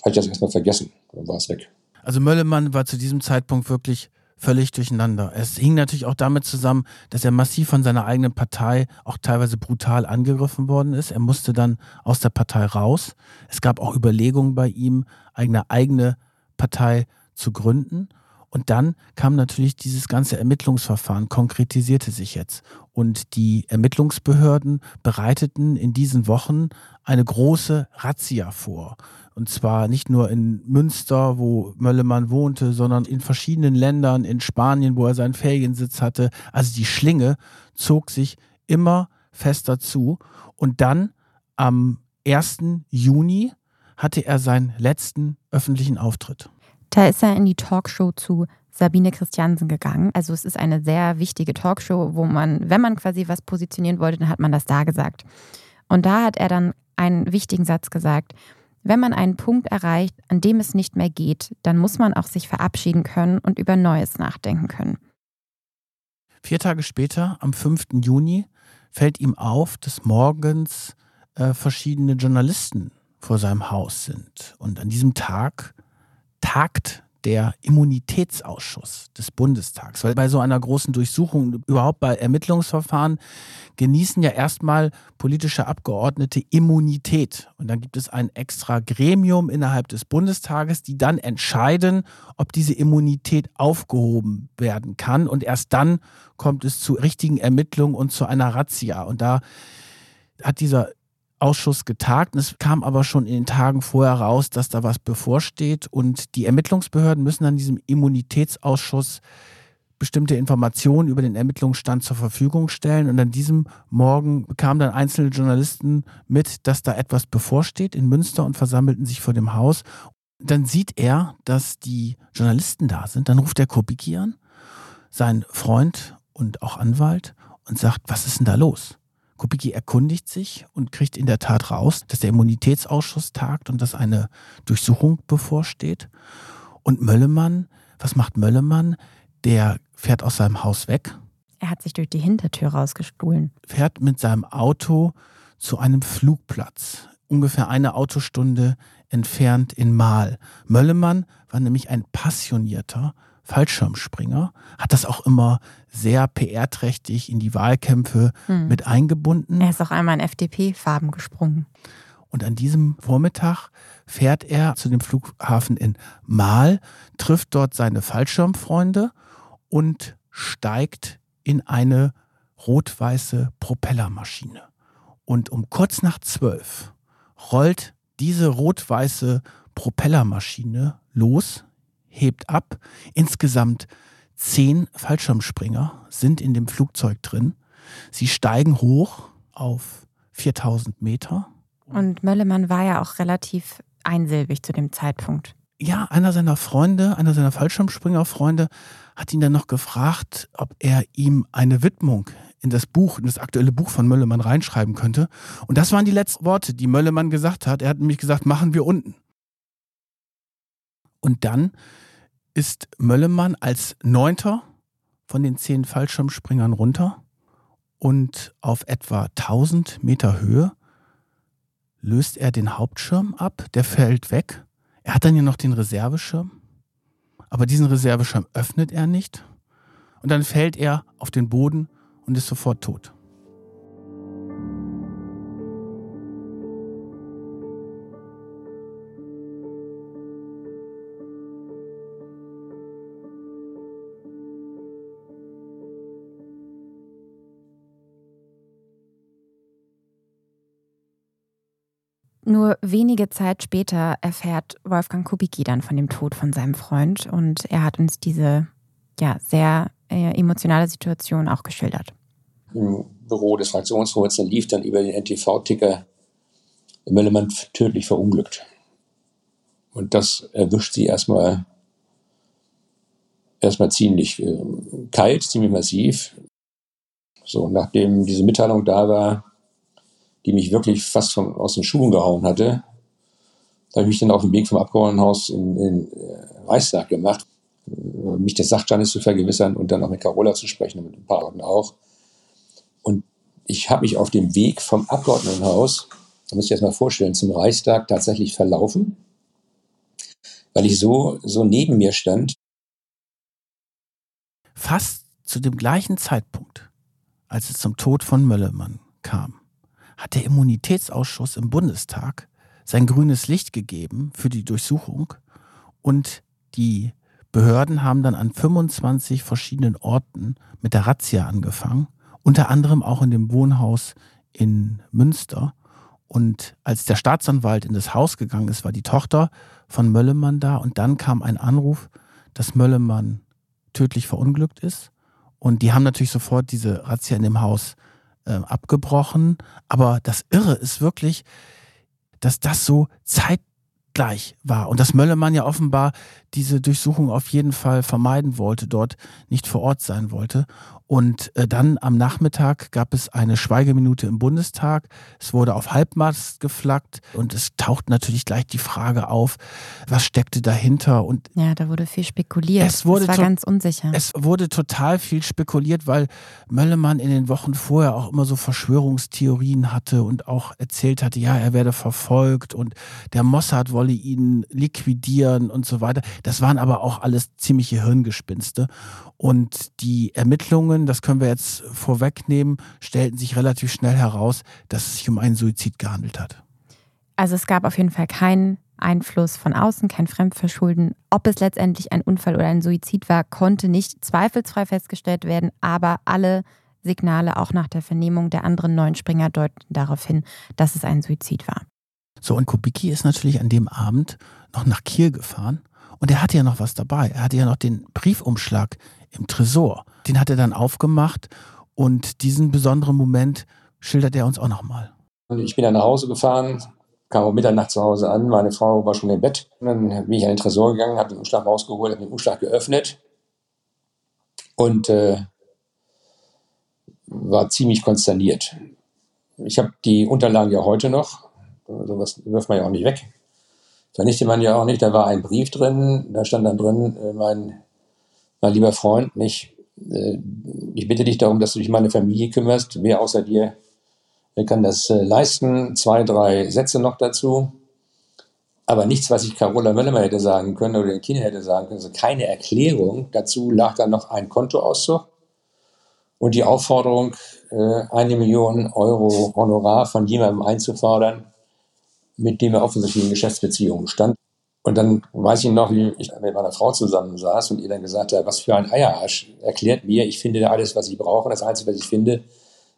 habe ich das erstmal vergessen. Dann war es weg. Also Möllemann war zu diesem Zeitpunkt wirklich völlig durcheinander. Es hing natürlich auch damit zusammen, dass er massiv von seiner eigenen Partei auch teilweise brutal angegriffen worden ist. Er musste dann aus der Partei raus. Es gab auch Überlegungen bei ihm, eine eigene Partei zu gründen. Und dann kam natürlich dieses ganze Ermittlungsverfahren, konkretisierte sich jetzt. Und die Ermittlungsbehörden bereiteten in diesen Wochen eine große Razzia vor. Und zwar nicht nur in Münster, wo Möllemann wohnte, sondern in verschiedenen Ländern, in Spanien, wo er seinen Feriensitz hatte. Also die Schlinge zog sich immer fester zu. Und dann am 1. Juni hatte er seinen letzten öffentlichen Auftritt. Da ist er in die Talkshow zu Sabine Christiansen gegangen. Also es ist eine sehr wichtige Talkshow, wo man, wenn man quasi was positionieren wollte, dann hat man das da gesagt. Und da hat er dann einen wichtigen Satz gesagt. Wenn man einen Punkt erreicht, an dem es nicht mehr geht, dann muss man auch sich verabschieden können und über Neues nachdenken können. Vier Tage später, am 5. Juni, fällt ihm auf, dass morgens äh, verschiedene Journalisten vor seinem Haus sind. Und an diesem Tag tagt der Immunitätsausschuss des Bundestags. Weil bei so einer großen Durchsuchung, überhaupt bei Ermittlungsverfahren, genießen ja erstmal politische Abgeordnete Immunität. Und dann gibt es ein extra Gremium innerhalb des Bundestages, die dann entscheiden, ob diese Immunität aufgehoben werden kann. Und erst dann kommt es zu richtigen Ermittlungen und zu einer Razzia. Und da hat dieser Ausschuss getagt. Es kam aber schon in den Tagen vorher raus, dass da was bevorsteht und die Ermittlungsbehörden müssen an diesem Immunitätsausschuss bestimmte Informationen über den Ermittlungsstand zur Verfügung stellen. Und an diesem Morgen bekamen dann einzelne Journalisten mit, dass da etwas bevorsteht in Münster und versammelten sich vor dem Haus. Dann sieht er, dass die Journalisten da sind. Dann ruft der Kubicki an, sein Freund und auch Anwalt, und sagt, was ist denn da los? Kubicki erkundigt sich und kriegt in der Tat raus, dass der Immunitätsausschuss tagt und dass eine Durchsuchung bevorsteht. Und Möllemann, was macht Möllemann? Der fährt aus seinem Haus weg. Er hat sich durch die Hintertür rausgestohlen. Fährt mit seinem Auto zu einem Flugplatz, ungefähr eine Autostunde entfernt in Mahl. Möllemann war nämlich ein passionierter Fallschirmspringer, hat das auch immer sehr PR-trächtig in die Wahlkämpfe hm. mit eingebunden. Er ist auch einmal in FDP-Farben gesprungen. Und an diesem Vormittag fährt er zu dem Flughafen in Mahl, trifft dort seine Fallschirmfreunde und steigt in eine rot-weiße Propellermaschine. Und um kurz nach zwölf rollt diese rot-weiße Propellermaschine los, hebt ab. Insgesamt zehn Fallschirmspringer sind in dem Flugzeug drin. Sie steigen hoch auf 4000 Meter. Und Möllemann war ja auch relativ einsilbig zu dem Zeitpunkt. Ja, einer seiner Freunde, einer seiner Fallschirmspringerfreunde hat ihn dann noch gefragt, ob er ihm eine Widmung in das Buch, in das aktuelle Buch von Möllemann reinschreiben könnte. Und das waren die letzten Worte, die Möllemann gesagt hat. Er hat nämlich gesagt, machen wir unten. Und dann ist Möllemann als Neunter von den zehn Fallschirmspringern runter und auf etwa 1000 Meter Höhe löst er den Hauptschirm ab, der fällt weg. Er hat dann hier noch den Reserveschirm, aber diesen Reserveschirm öffnet er nicht und dann fällt er auf den Boden und ist sofort tot. Nur wenige Zeit später erfährt Wolfgang Kubicki dann von dem Tod von seinem Freund und er hat uns diese ja, sehr äh, emotionale Situation auch geschildert. Im Büro des Fraktionsvorsitzenden lief dann über den NTV-Ticker Möllemann tödlich verunglückt. Und das erwischt sie erstmal erstmal ziemlich äh, kalt, ziemlich massiv. So, nachdem diese Mitteilung da war, die mich wirklich fast von, aus den Schuhen gehauen hatte. Da habe ich mich dann auf dem Weg vom Abgeordnetenhaus in, in äh, Reichstag gemacht, äh, mich des Sachstandes zu vergewissern und dann auch mit Carola zu sprechen und mit ein paar Leuten auch. Und ich habe mich auf dem Weg vom Abgeordnetenhaus, da muss ich erst mal vorstellen, zum Reichstag tatsächlich verlaufen, weil ich so, so neben mir stand. Fast zu dem gleichen Zeitpunkt, als es zum Tod von Möllemann kam, hat der Immunitätsausschuss im Bundestag sein grünes Licht gegeben für die Durchsuchung und die Behörden haben dann an 25 verschiedenen Orten mit der Razzia angefangen, unter anderem auch in dem Wohnhaus in Münster. Und als der Staatsanwalt in das Haus gegangen ist, war die Tochter von Möllemann da und dann kam ein Anruf, dass Möllemann tödlich verunglückt ist. Und die haben natürlich sofort diese Razzia in dem Haus äh, abgebrochen. Aber das Irre ist wirklich, dass das so zeitgleich war und dass Möllemann ja offenbar diese Durchsuchung auf jeden Fall vermeiden wollte, dort nicht vor Ort sein wollte. Und äh, dann am Nachmittag gab es eine Schweigeminute im Bundestag. Es wurde auf Halbmast geflaggt und es taucht natürlich gleich die Frage auf, was steckte dahinter. Und ja, da wurde viel spekuliert. Es wurde das war ganz unsicher. Es wurde total viel spekuliert, weil Möllemann in den Wochen vorher auch immer so Verschwörungstheorien hatte und auch erzählt hatte, ja, er werde verfolgt und der Mossad wolle ihn liquidieren und so weiter. Das waren aber auch alles ziemliche Hirngespinste. Und die Ermittlungen, das können wir jetzt vorwegnehmen, stellten sich relativ schnell heraus, dass es sich um einen Suizid gehandelt hat. Also es gab auf jeden Fall keinen Einfluss von außen, kein Fremdverschulden. Ob es letztendlich ein Unfall oder ein Suizid war, konnte nicht zweifelsfrei festgestellt werden, aber alle Signale auch nach der Vernehmung der anderen neun Springer deuten darauf hin, dass es ein Suizid war. So, und Kubicki ist natürlich an dem Abend noch nach Kiel gefahren und er hatte ja noch was dabei. Er hatte ja noch den Briefumschlag im Tresor. Den hat er dann aufgemacht und diesen besonderen Moment schildert er uns auch nochmal. Ich bin dann nach Hause gefahren, kam um Mitternacht zu Hause an, meine Frau war schon im Bett. Und dann bin ich an den Tresor gegangen, habe den Umschlag rausgeholt, habe den Umschlag geöffnet und äh, war ziemlich konsterniert. Ich habe die Unterlagen ja heute noch, sowas wirft man ja auch nicht weg. Vernichtet man ja auch nicht. Da war ein Brief drin, da stand dann drin, äh, mein mein lieber Freund, nicht, äh, ich bitte dich darum, dass du dich um meine Familie kümmerst. Wer außer dir kann das äh, leisten? Zwei, drei Sätze noch dazu. Aber nichts, was ich Carola Möllermann hätte sagen können oder den Kindern hätte sagen können. Also keine Erklärung. Dazu lag dann noch ein Kontoauszug und die Aufforderung, äh, eine Million Euro Honorar von jemandem einzufordern, mit dem er offensichtlich in Geschäftsbeziehungen stand. Und dann weiß ich noch, wie ich mit meiner Frau zusammen saß und ihr dann gesagt hat, was für ein Eierarsch. Erklärt mir, ich finde da alles, was ich brauche. Das Einzige, was ich finde,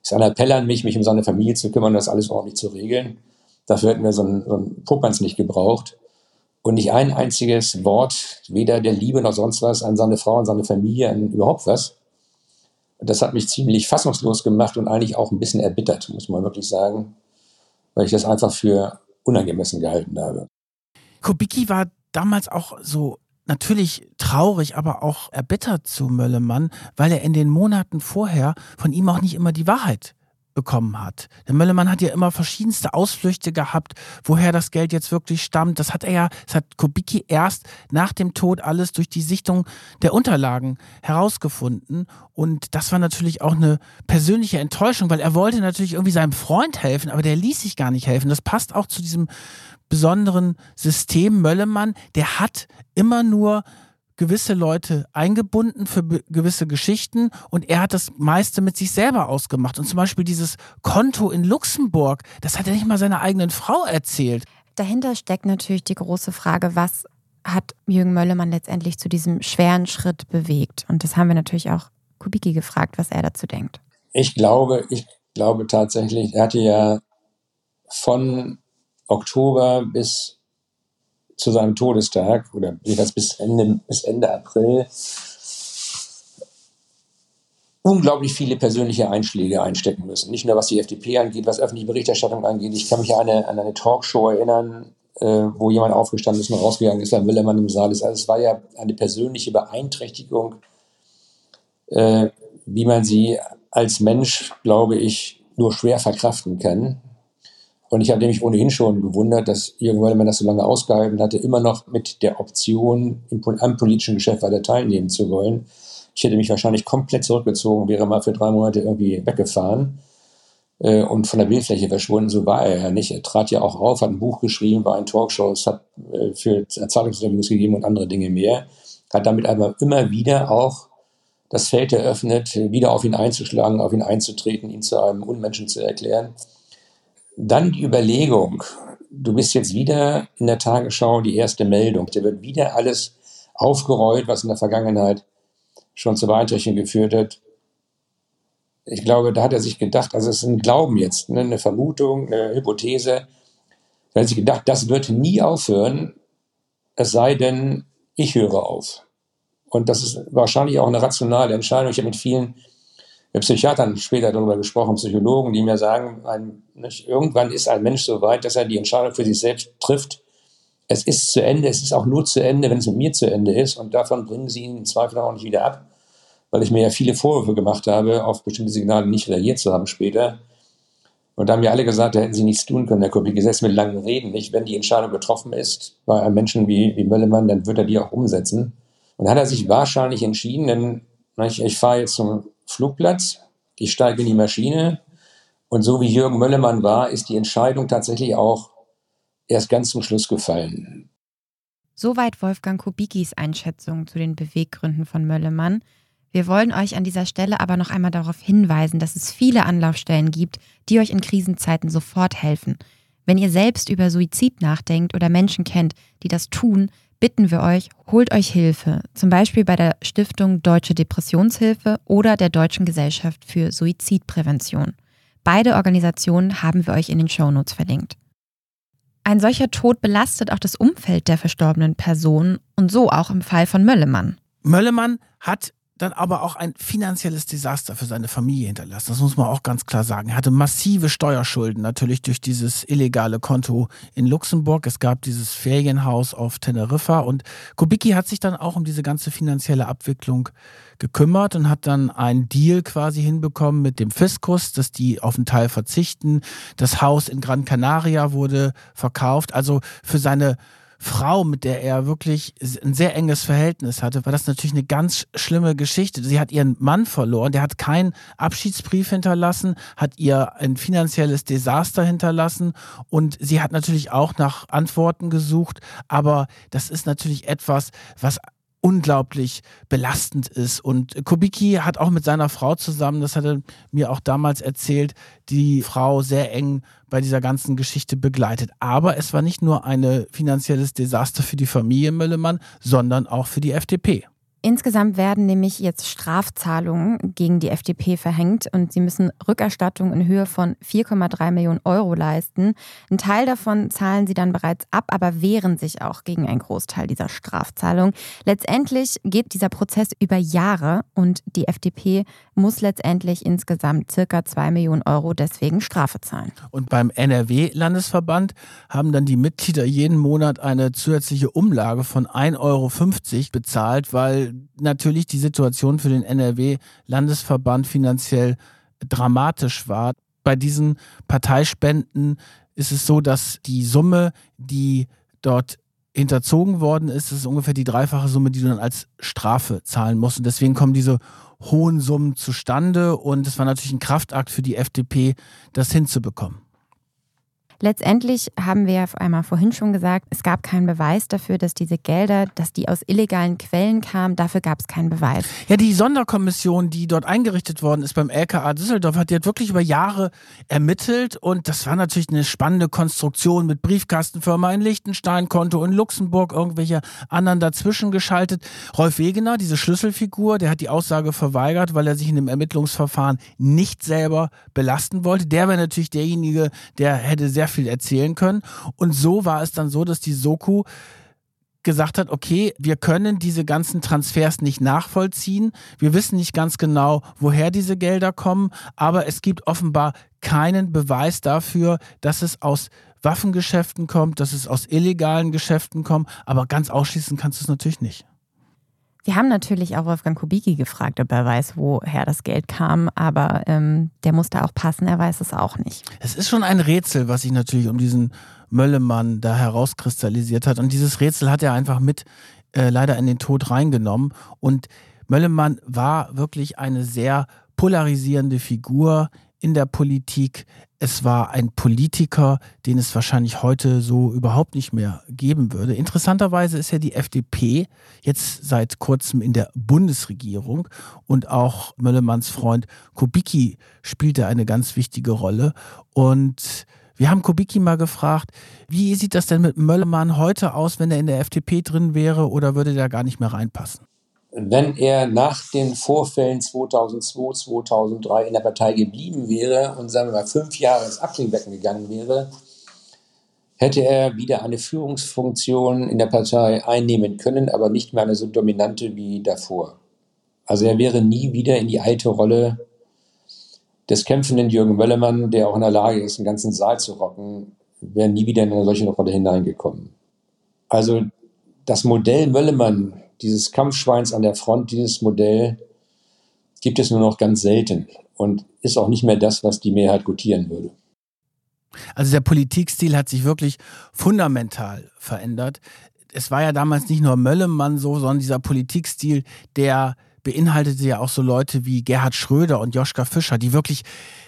ist ein Appell an mich, mich um seine Familie zu kümmern und das alles ordentlich zu regeln. Dafür hätten wir so einen, so einen Popanz nicht gebraucht. und nicht ein einziges Wort, weder der Liebe noch sonst was, an seine Frau, an seine Familie, an überhaupt was. Das hat mich ziemlich fassungslos gemacht und eigentlich auch ein bisschen erbittert, muss man wirklich sagen, weil ich das einfach für unangemessen gehalten habe. Kubicki war damals auch so natürlich traurig, aber auch erbittert zu Möllemann, weil er in den Monaten vorher von ihm auch nicht immer die Wahrheit bekommen hat. Der Möllemann hat ja immer verschiedenste Ausflüchte gehabt, woher das Geld jetzt wirklich stammt. Das hat er ja, das hat Kubicki erst nach dem Tod alles durch die Sichtung der Unterlagen herausgefunden. Und das war natürlich auch eine persönliche Enttäuschung, weil er wollte natürlich irgendwie seinem Freund helfen, aber der ließ sich gar nicht helfen. Das passt auch zu diesem besonderen System Möllemann. Der hat immer nur gewisse Leute eingebunden für gewisse Geschichten und er hat das meiste mit sich selber ausgemacht. Und zum Beispiel dieses Konto in Luxemburg, das hat er nicht mal seiner eigenen Frau erzählt. Dahinter steckt natürlich die große Frage, was hat Jürgen Möllemann letztendlich zu diesem schweren Schritt bewegt? Und das haben wir natürlich auch Kubicki gefragt, was er dazu denkt. Ich glaube, ich glaube tatsächlich, er hatte ja von Oktober bis zu seinem Todestag oder jedenfalls bis Ende, bis Ende April unglaublich viele persönliche Einschläge einstecken müssen. Nicht nur was die FDP angeht, was öffentliche Berichterstattung angeht. Ich kann mich an eine, an eine Talkshow erinnern, äh, wo jemand aufgestanden ist und rausgegangen ist, weil Willemann im Saal ist. Also es war ja eine persönliche Beeinträchtigung, äh, wie man sie als Mensch, glaube ich, nur schwer verkraften kann. Und ich habe mich ohnehin schon gewundert, dass Jürgen Wöllemann das so lange ausgehalten hatte, immer noch mit der Option, im, am politischen Geschäft weiter teilnehmen zu wollen. Ich hätte mich wahrscheinlich komplett zurückgezogen, wäre mal für drei Monate irgendwie weggefahren äh, und von der Bildfläche verschwunden. So war er ja nicht. Er trat ja auch auf, hat ein Buch geschrieben, war in Talkshows, hat äh, für Zeitungsinterviews gegeben und andere Dinge mehr. Hat damit aber immer wieder auch das Feld eröffnet, wieder auf ihn einzuschlagen, auf ihn einzutreten, ihn zu einem Unmenschen zu erklären. Dann die Überlegung, du bist jetzt wieder in der Tagesschau die erste Meldung. Da wird wieder alles aufgerollt, was in der Vergangenheit schon zur Beeinträchtigung geführt hat. Ich glaube, da hat er sich gedacht, also es ist ein Glauben jetzt, ne, eine Vermutung, eine Hypothese. Da hat er sich gedacht, das wird nie aufhören, es sei denn, ich höre auf. Und das ist wahrscheinlich auch eine rationale Entscheidung. Ich habe mit vielen mit Psychiatern später darüber gesprochen, Psychologen, die mir sagen, ein, nicht, irgendwann ist ein Mensch so weit, dass er die Entscheidung für sich selbst trifft. Es ist zu Ende, es ist auch nur zu Ende, wenn es mit mir zu Ende ist. Und davon bringen sie ihn im Zweifel auch nicht wieder ab, weil ich mir ja viele Vorwürfe gemacht habe, auf bestimmte Signale nicht reagiert zu haben später. Und da haben mir alle gesagt, da hätten sie nichts tun können, Herr Kopie, gesetzt mit langen Reden. Nicht, wenn die Entscheidung getroffen ist bei einem Menschen wie, wie Möllemann, dann wird er die auch umsetzen. Und dann hat er sich wahrscheinlich entschieden, denn ich, ich fahre jetzt zum Flugplatz, ich steige in die Maschine und so wie Jürgen Möllemann war, ist die Entscheidung tatsächlich auch erst ganz zum Schluss gefallen. Soweit Wolfgang Kubickis Einschätzung zu den Beweggründen von Möllemann. Wir wollen euch an dieser Stelle aber noch einmal darauf hinweisen, dass es viele Anlaufstellen gibt, die euch in Krisenzeiten sofort helfen. Wenn ihr selbst über Suizid nachdenkt oder Menschen kennt, die das tun, bitten wir euch, holt euch Hilfe, zum Beispiel bei der Stiftung Deutsche Depressionshilfe oder der Deutschen Gesellschaft für Suizidprävention. Beide Organisationen haben wir euch in den Shownotes verlinkt. Ein solcher Tod belastet auch das Umfeld der verstorbenen Person und so auch im Fall von Möllemann. Möllemann hat dann aber auch ein finanzielles Desaster für seine Familie hinterlassen. Das muss man auch ganz klar sagen. Er hatte massive Steuerschulden, natürlich durch dieses illegale Konto in Luxemburg. Es gab dieses Ferienhaus auf Teneriffa und Kubicki hat sich dann auch um diese ganze finanzielle Abwicklung gekümmert und hat dann einen Deal quasi hinbekommen mit dem Fiskus, dass die auf einen Teil verzichten. Das Haus in Gran Canaria wurde verkauft. Also für seine Frau, mit der er wirklich ein sehr enges Verhältnis hatte, war das natürlich eine ganz schlimme Geschichte. Sie hat ihren Mann verloren, der hat keinen Abschiedsbrief hinterlassen, hat ihr ein finanzielles Desaster hinterlassen und sie hat natürlich auch nach Antworten gesucht, aber das ist natürlich etwas, was unglaublich belastend ist. Und Kubicki hat auch mit seiner Frau zusammen, das hat er mir auch damals erzählt, die Frau sehr eng bei dieser ganzen Geschichte begleitet. Aber es war nicht nur ein finanzielles Desaster für die Familie Möllemann, sondern auch für die FDP. Insgesamt werden nämlich jetzt Strafzahlungen gegen die FDP verhängt und sie müssen Rückerstattung in Höhe von 4,3 Millionen Euro leisten. Ein Teil davon zahlen sie dann bereits ab, aber wehren sich auch gegen einen Großteil dieser Strafzahlung. Letztendlich geht dieser Prozess über Jahre und die FDP muss letztendlich insgesamt circa 2 Millionen Euro deswegen Strafe zahlen. Und beim NRW-Landesverband haben dann die Mitglieder jeden Monat eine zusätzliche Umlage von 1,50 Euro bezahlt, weil natürlich die Situation für den NRW-Landesverband finanziell dramatisch war. Bei diesen Parteispenden ist es so, dass die Summe, die dort hinterzogen worden ist, ist ungefähr die dreifache Summe, die du dann als Strafe zahlen musst. Und deswegen kommen diese hohen Summen zustande. Und es war natürlich ein Kraftakt für die FDP, das hinzubekommen. Letztendlich haben wir einmal vorhin schon gesagt, es gab keinen Beweis dafür, dass diese Gelder, dass die aus illegalen Quellen kamen. Dafür gab es keinen Beweis. Ja, die Sonderkommission, die dort eingerichtet worden ist beim LKA Düsseldorf, hat jetzt wirklich über Jahre ermittelt und das war natürlich eine spannende Konstruktion mit Briefkastenfirma in Liechtenstein, Konto in Luxemburg, irgendwelche anderen dazwischen geschaltet. Rolf Wegener, diese Schlüsselfigur, der hat die Aussage verweigert, weil er sich in dem Ermittlungsverfahren nicht selber belasten wollte. Der wäre natürlich derjenige, der hätte sehr viel erzählen können. Und so war es dann so, dass die Soku gesagt hat, okay, wir können diese ganzen Transfers nicht nachvollziehen. Wir wissen nicht ganz genau, woher diese Gelder kommen, aber es gibt offenbar keinen Beweis dafür, dass es aus Waffengeschäften kommt, dass es aus illegalen Geschäften kommt, aber ganz ausschließen kannst du es natürlich nicht. Wir haben natürlich auch Wolfgang Kubicki gefragt, ob er weiß, woher das Geld kam, aber ähm, der muss da auch passen, er weiß es auch nicht. Es ist schon ein Rätsel, was sich natürlich um diesen Möllemann da herauskristallisiert hat. Und dieses Rätsel hat er einfach mit äh, leider in den Tod reingenommen. Und Möllemann war wirklich eine sehr polarisierende Figur in der Politik. Es war ein Politiker, den es wahrscheinlich heute so überhaupt nicht mehr geben würde. Interessanterweise ist ja die FDP jetzt seit kurzem in der Bundesregierung und auch Möllemanns Freund Kubicki spielte eine ganz wichtige Rolle. Und wir haben Kubicki mal gefragt, wie sieht das denn mit Möllemann heute aus, wenn er in der FDP drin wäre oder würde der gar nicht mehr reinpassen? Wenn er nach den Vorfällen 2002, 2003 in der Partei geblieben wäre und sagen wir mal fünf Jahre ins Abklingbecken gegangen wäre, hätte er wieder eine Führungsfunktion in der Partei einnehmen können, aber nicht mehr eine so dominante wie davor. Also er wäre nie wieder in die alte Rolle des kämpfenden Jürgen Möllermann, der auch in der Lage ist, einen ganzen Saal zu rocken, wäre nie wieder in eine solche Rolle hineingekommen. Also das Modell Möllermann dieses Kampfschweins an der Front, dieses Modell gibt es nur noch ganz selten und ist auch nicht mehr das, was die Mehrheit gutieren würde. Also der Politikstil hat sich wirklich fundamental verändert. Es war ja damals nicht nur Möllemann so, sondern dieser Politikstil, der beinhaltete ja auch so Leute wie Gerhard Schröder und Joschka Fischer, die wirklich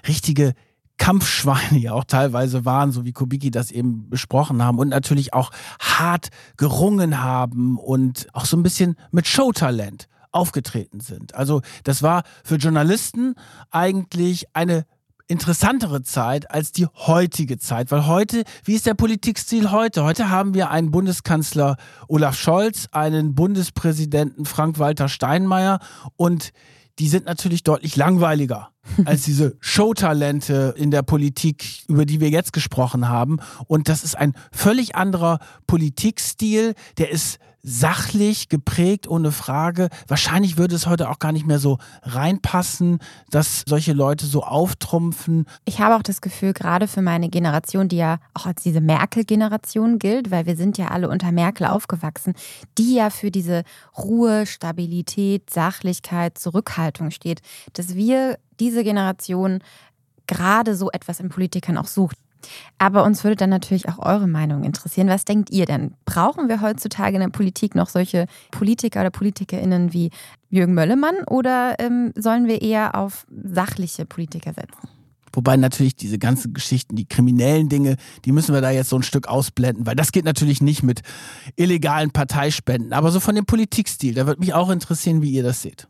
richtige Kampfschweine ja auch teilweise waren, so wie Kubicki das eben besprochen haben und natürlich auch hart gerungen haben und auch so ein bisschen mit Showtalent aufgetreten sind. Also das war für Journalisten eigentlich eine interessantere Zeit als die heutige Zeit, weil heute, wie ist der Politikstil heute? Heute haben wir einen Bundeskanzler Olaf Scholz, einen Bundespräsidenten Frank-Walter Steinmeier und die sind natürlich deutlich langweiliger als diese Showtalente in der Politik, über die wir jetzt gesprochen haben. Und das ist ein völlig anderer Politikstil, der ist sachlich geprägt, ohne Frage. Wahrscheinlich würde es heute auch gar nicht mehr so reinpassen, dass solche Leute so auftrumpfen. Ich habe auch das Gefühl, gerade für meine Generation, die ja auch als diese Merkel-Generation gilt, weil wir sind ja alle unter Merkel aufgewachsen, die ja für diese Ruhe, Stabilität, Sachlichkeit, Zurückhaltung steht, dass wir diese Generation gerade so etwas in Politikern auch sucht. Aber uns würde dann natürlich auch eure Meinung interessieren. Was denkt ihr denn? Brauchen wir heutzutage in der Politik noch solche Politiker oder PolitikerInnen wie Jürgen Möllemann oder ähm, sollen wir eher auf sachliche Politiker setzen? Wobei natürlich diese ganzen Geschichten, die kriminellen Dinge, die müssen wir da jetzt so ein Stück ausblenden, weil das geht natürlich nicht mit illegalen Parteispenden. Aber so von dem Politikstil, da würde mich auch interessieren, wie ihr das seht.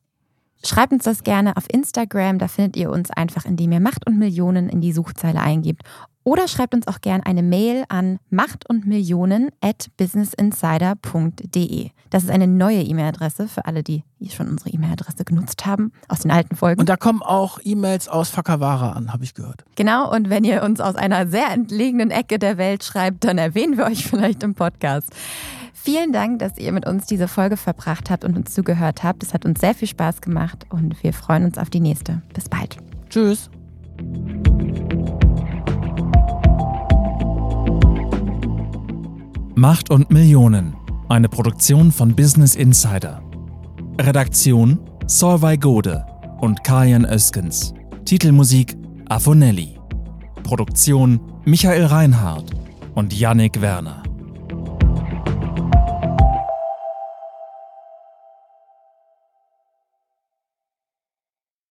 Schreibt uns das gerne auf Instagram, da findet ihr uns einfach, indem ihr Macht und Millionen in die Suchzeile eingibt. Oder schreibt uns auch gerne eine Mail an macht und Millionen at businessinsider.de. Das ist eine neue E-Mail-Adresse für alle, die schon unsere E-Mail-Adresse genutzt haben aus den alten Folgen. Und da kommen auch E-Mails aus Fakawara an, habe ich gehört. Genau, und wenn ihr uns aus einer sehr entlegenen Ecke der Welt schreibt, dann erwähnen wir euch vielleicht im Podcast. Vielen Dank, dass ihr mit uns diese Folge verbracht habt und uns zugehört habt. Es hat uns sehr viel Spaß gemacht und wir freuen uns auf die nächste. Bis bald. Tschüss. Macht und Millionen. Eine Produktion von Business Insider. Redaktion Solvay Gode und Kajan Öskens. Titelmusik Afonelli. Produktion Michael Reinhardt und Yannick Werner.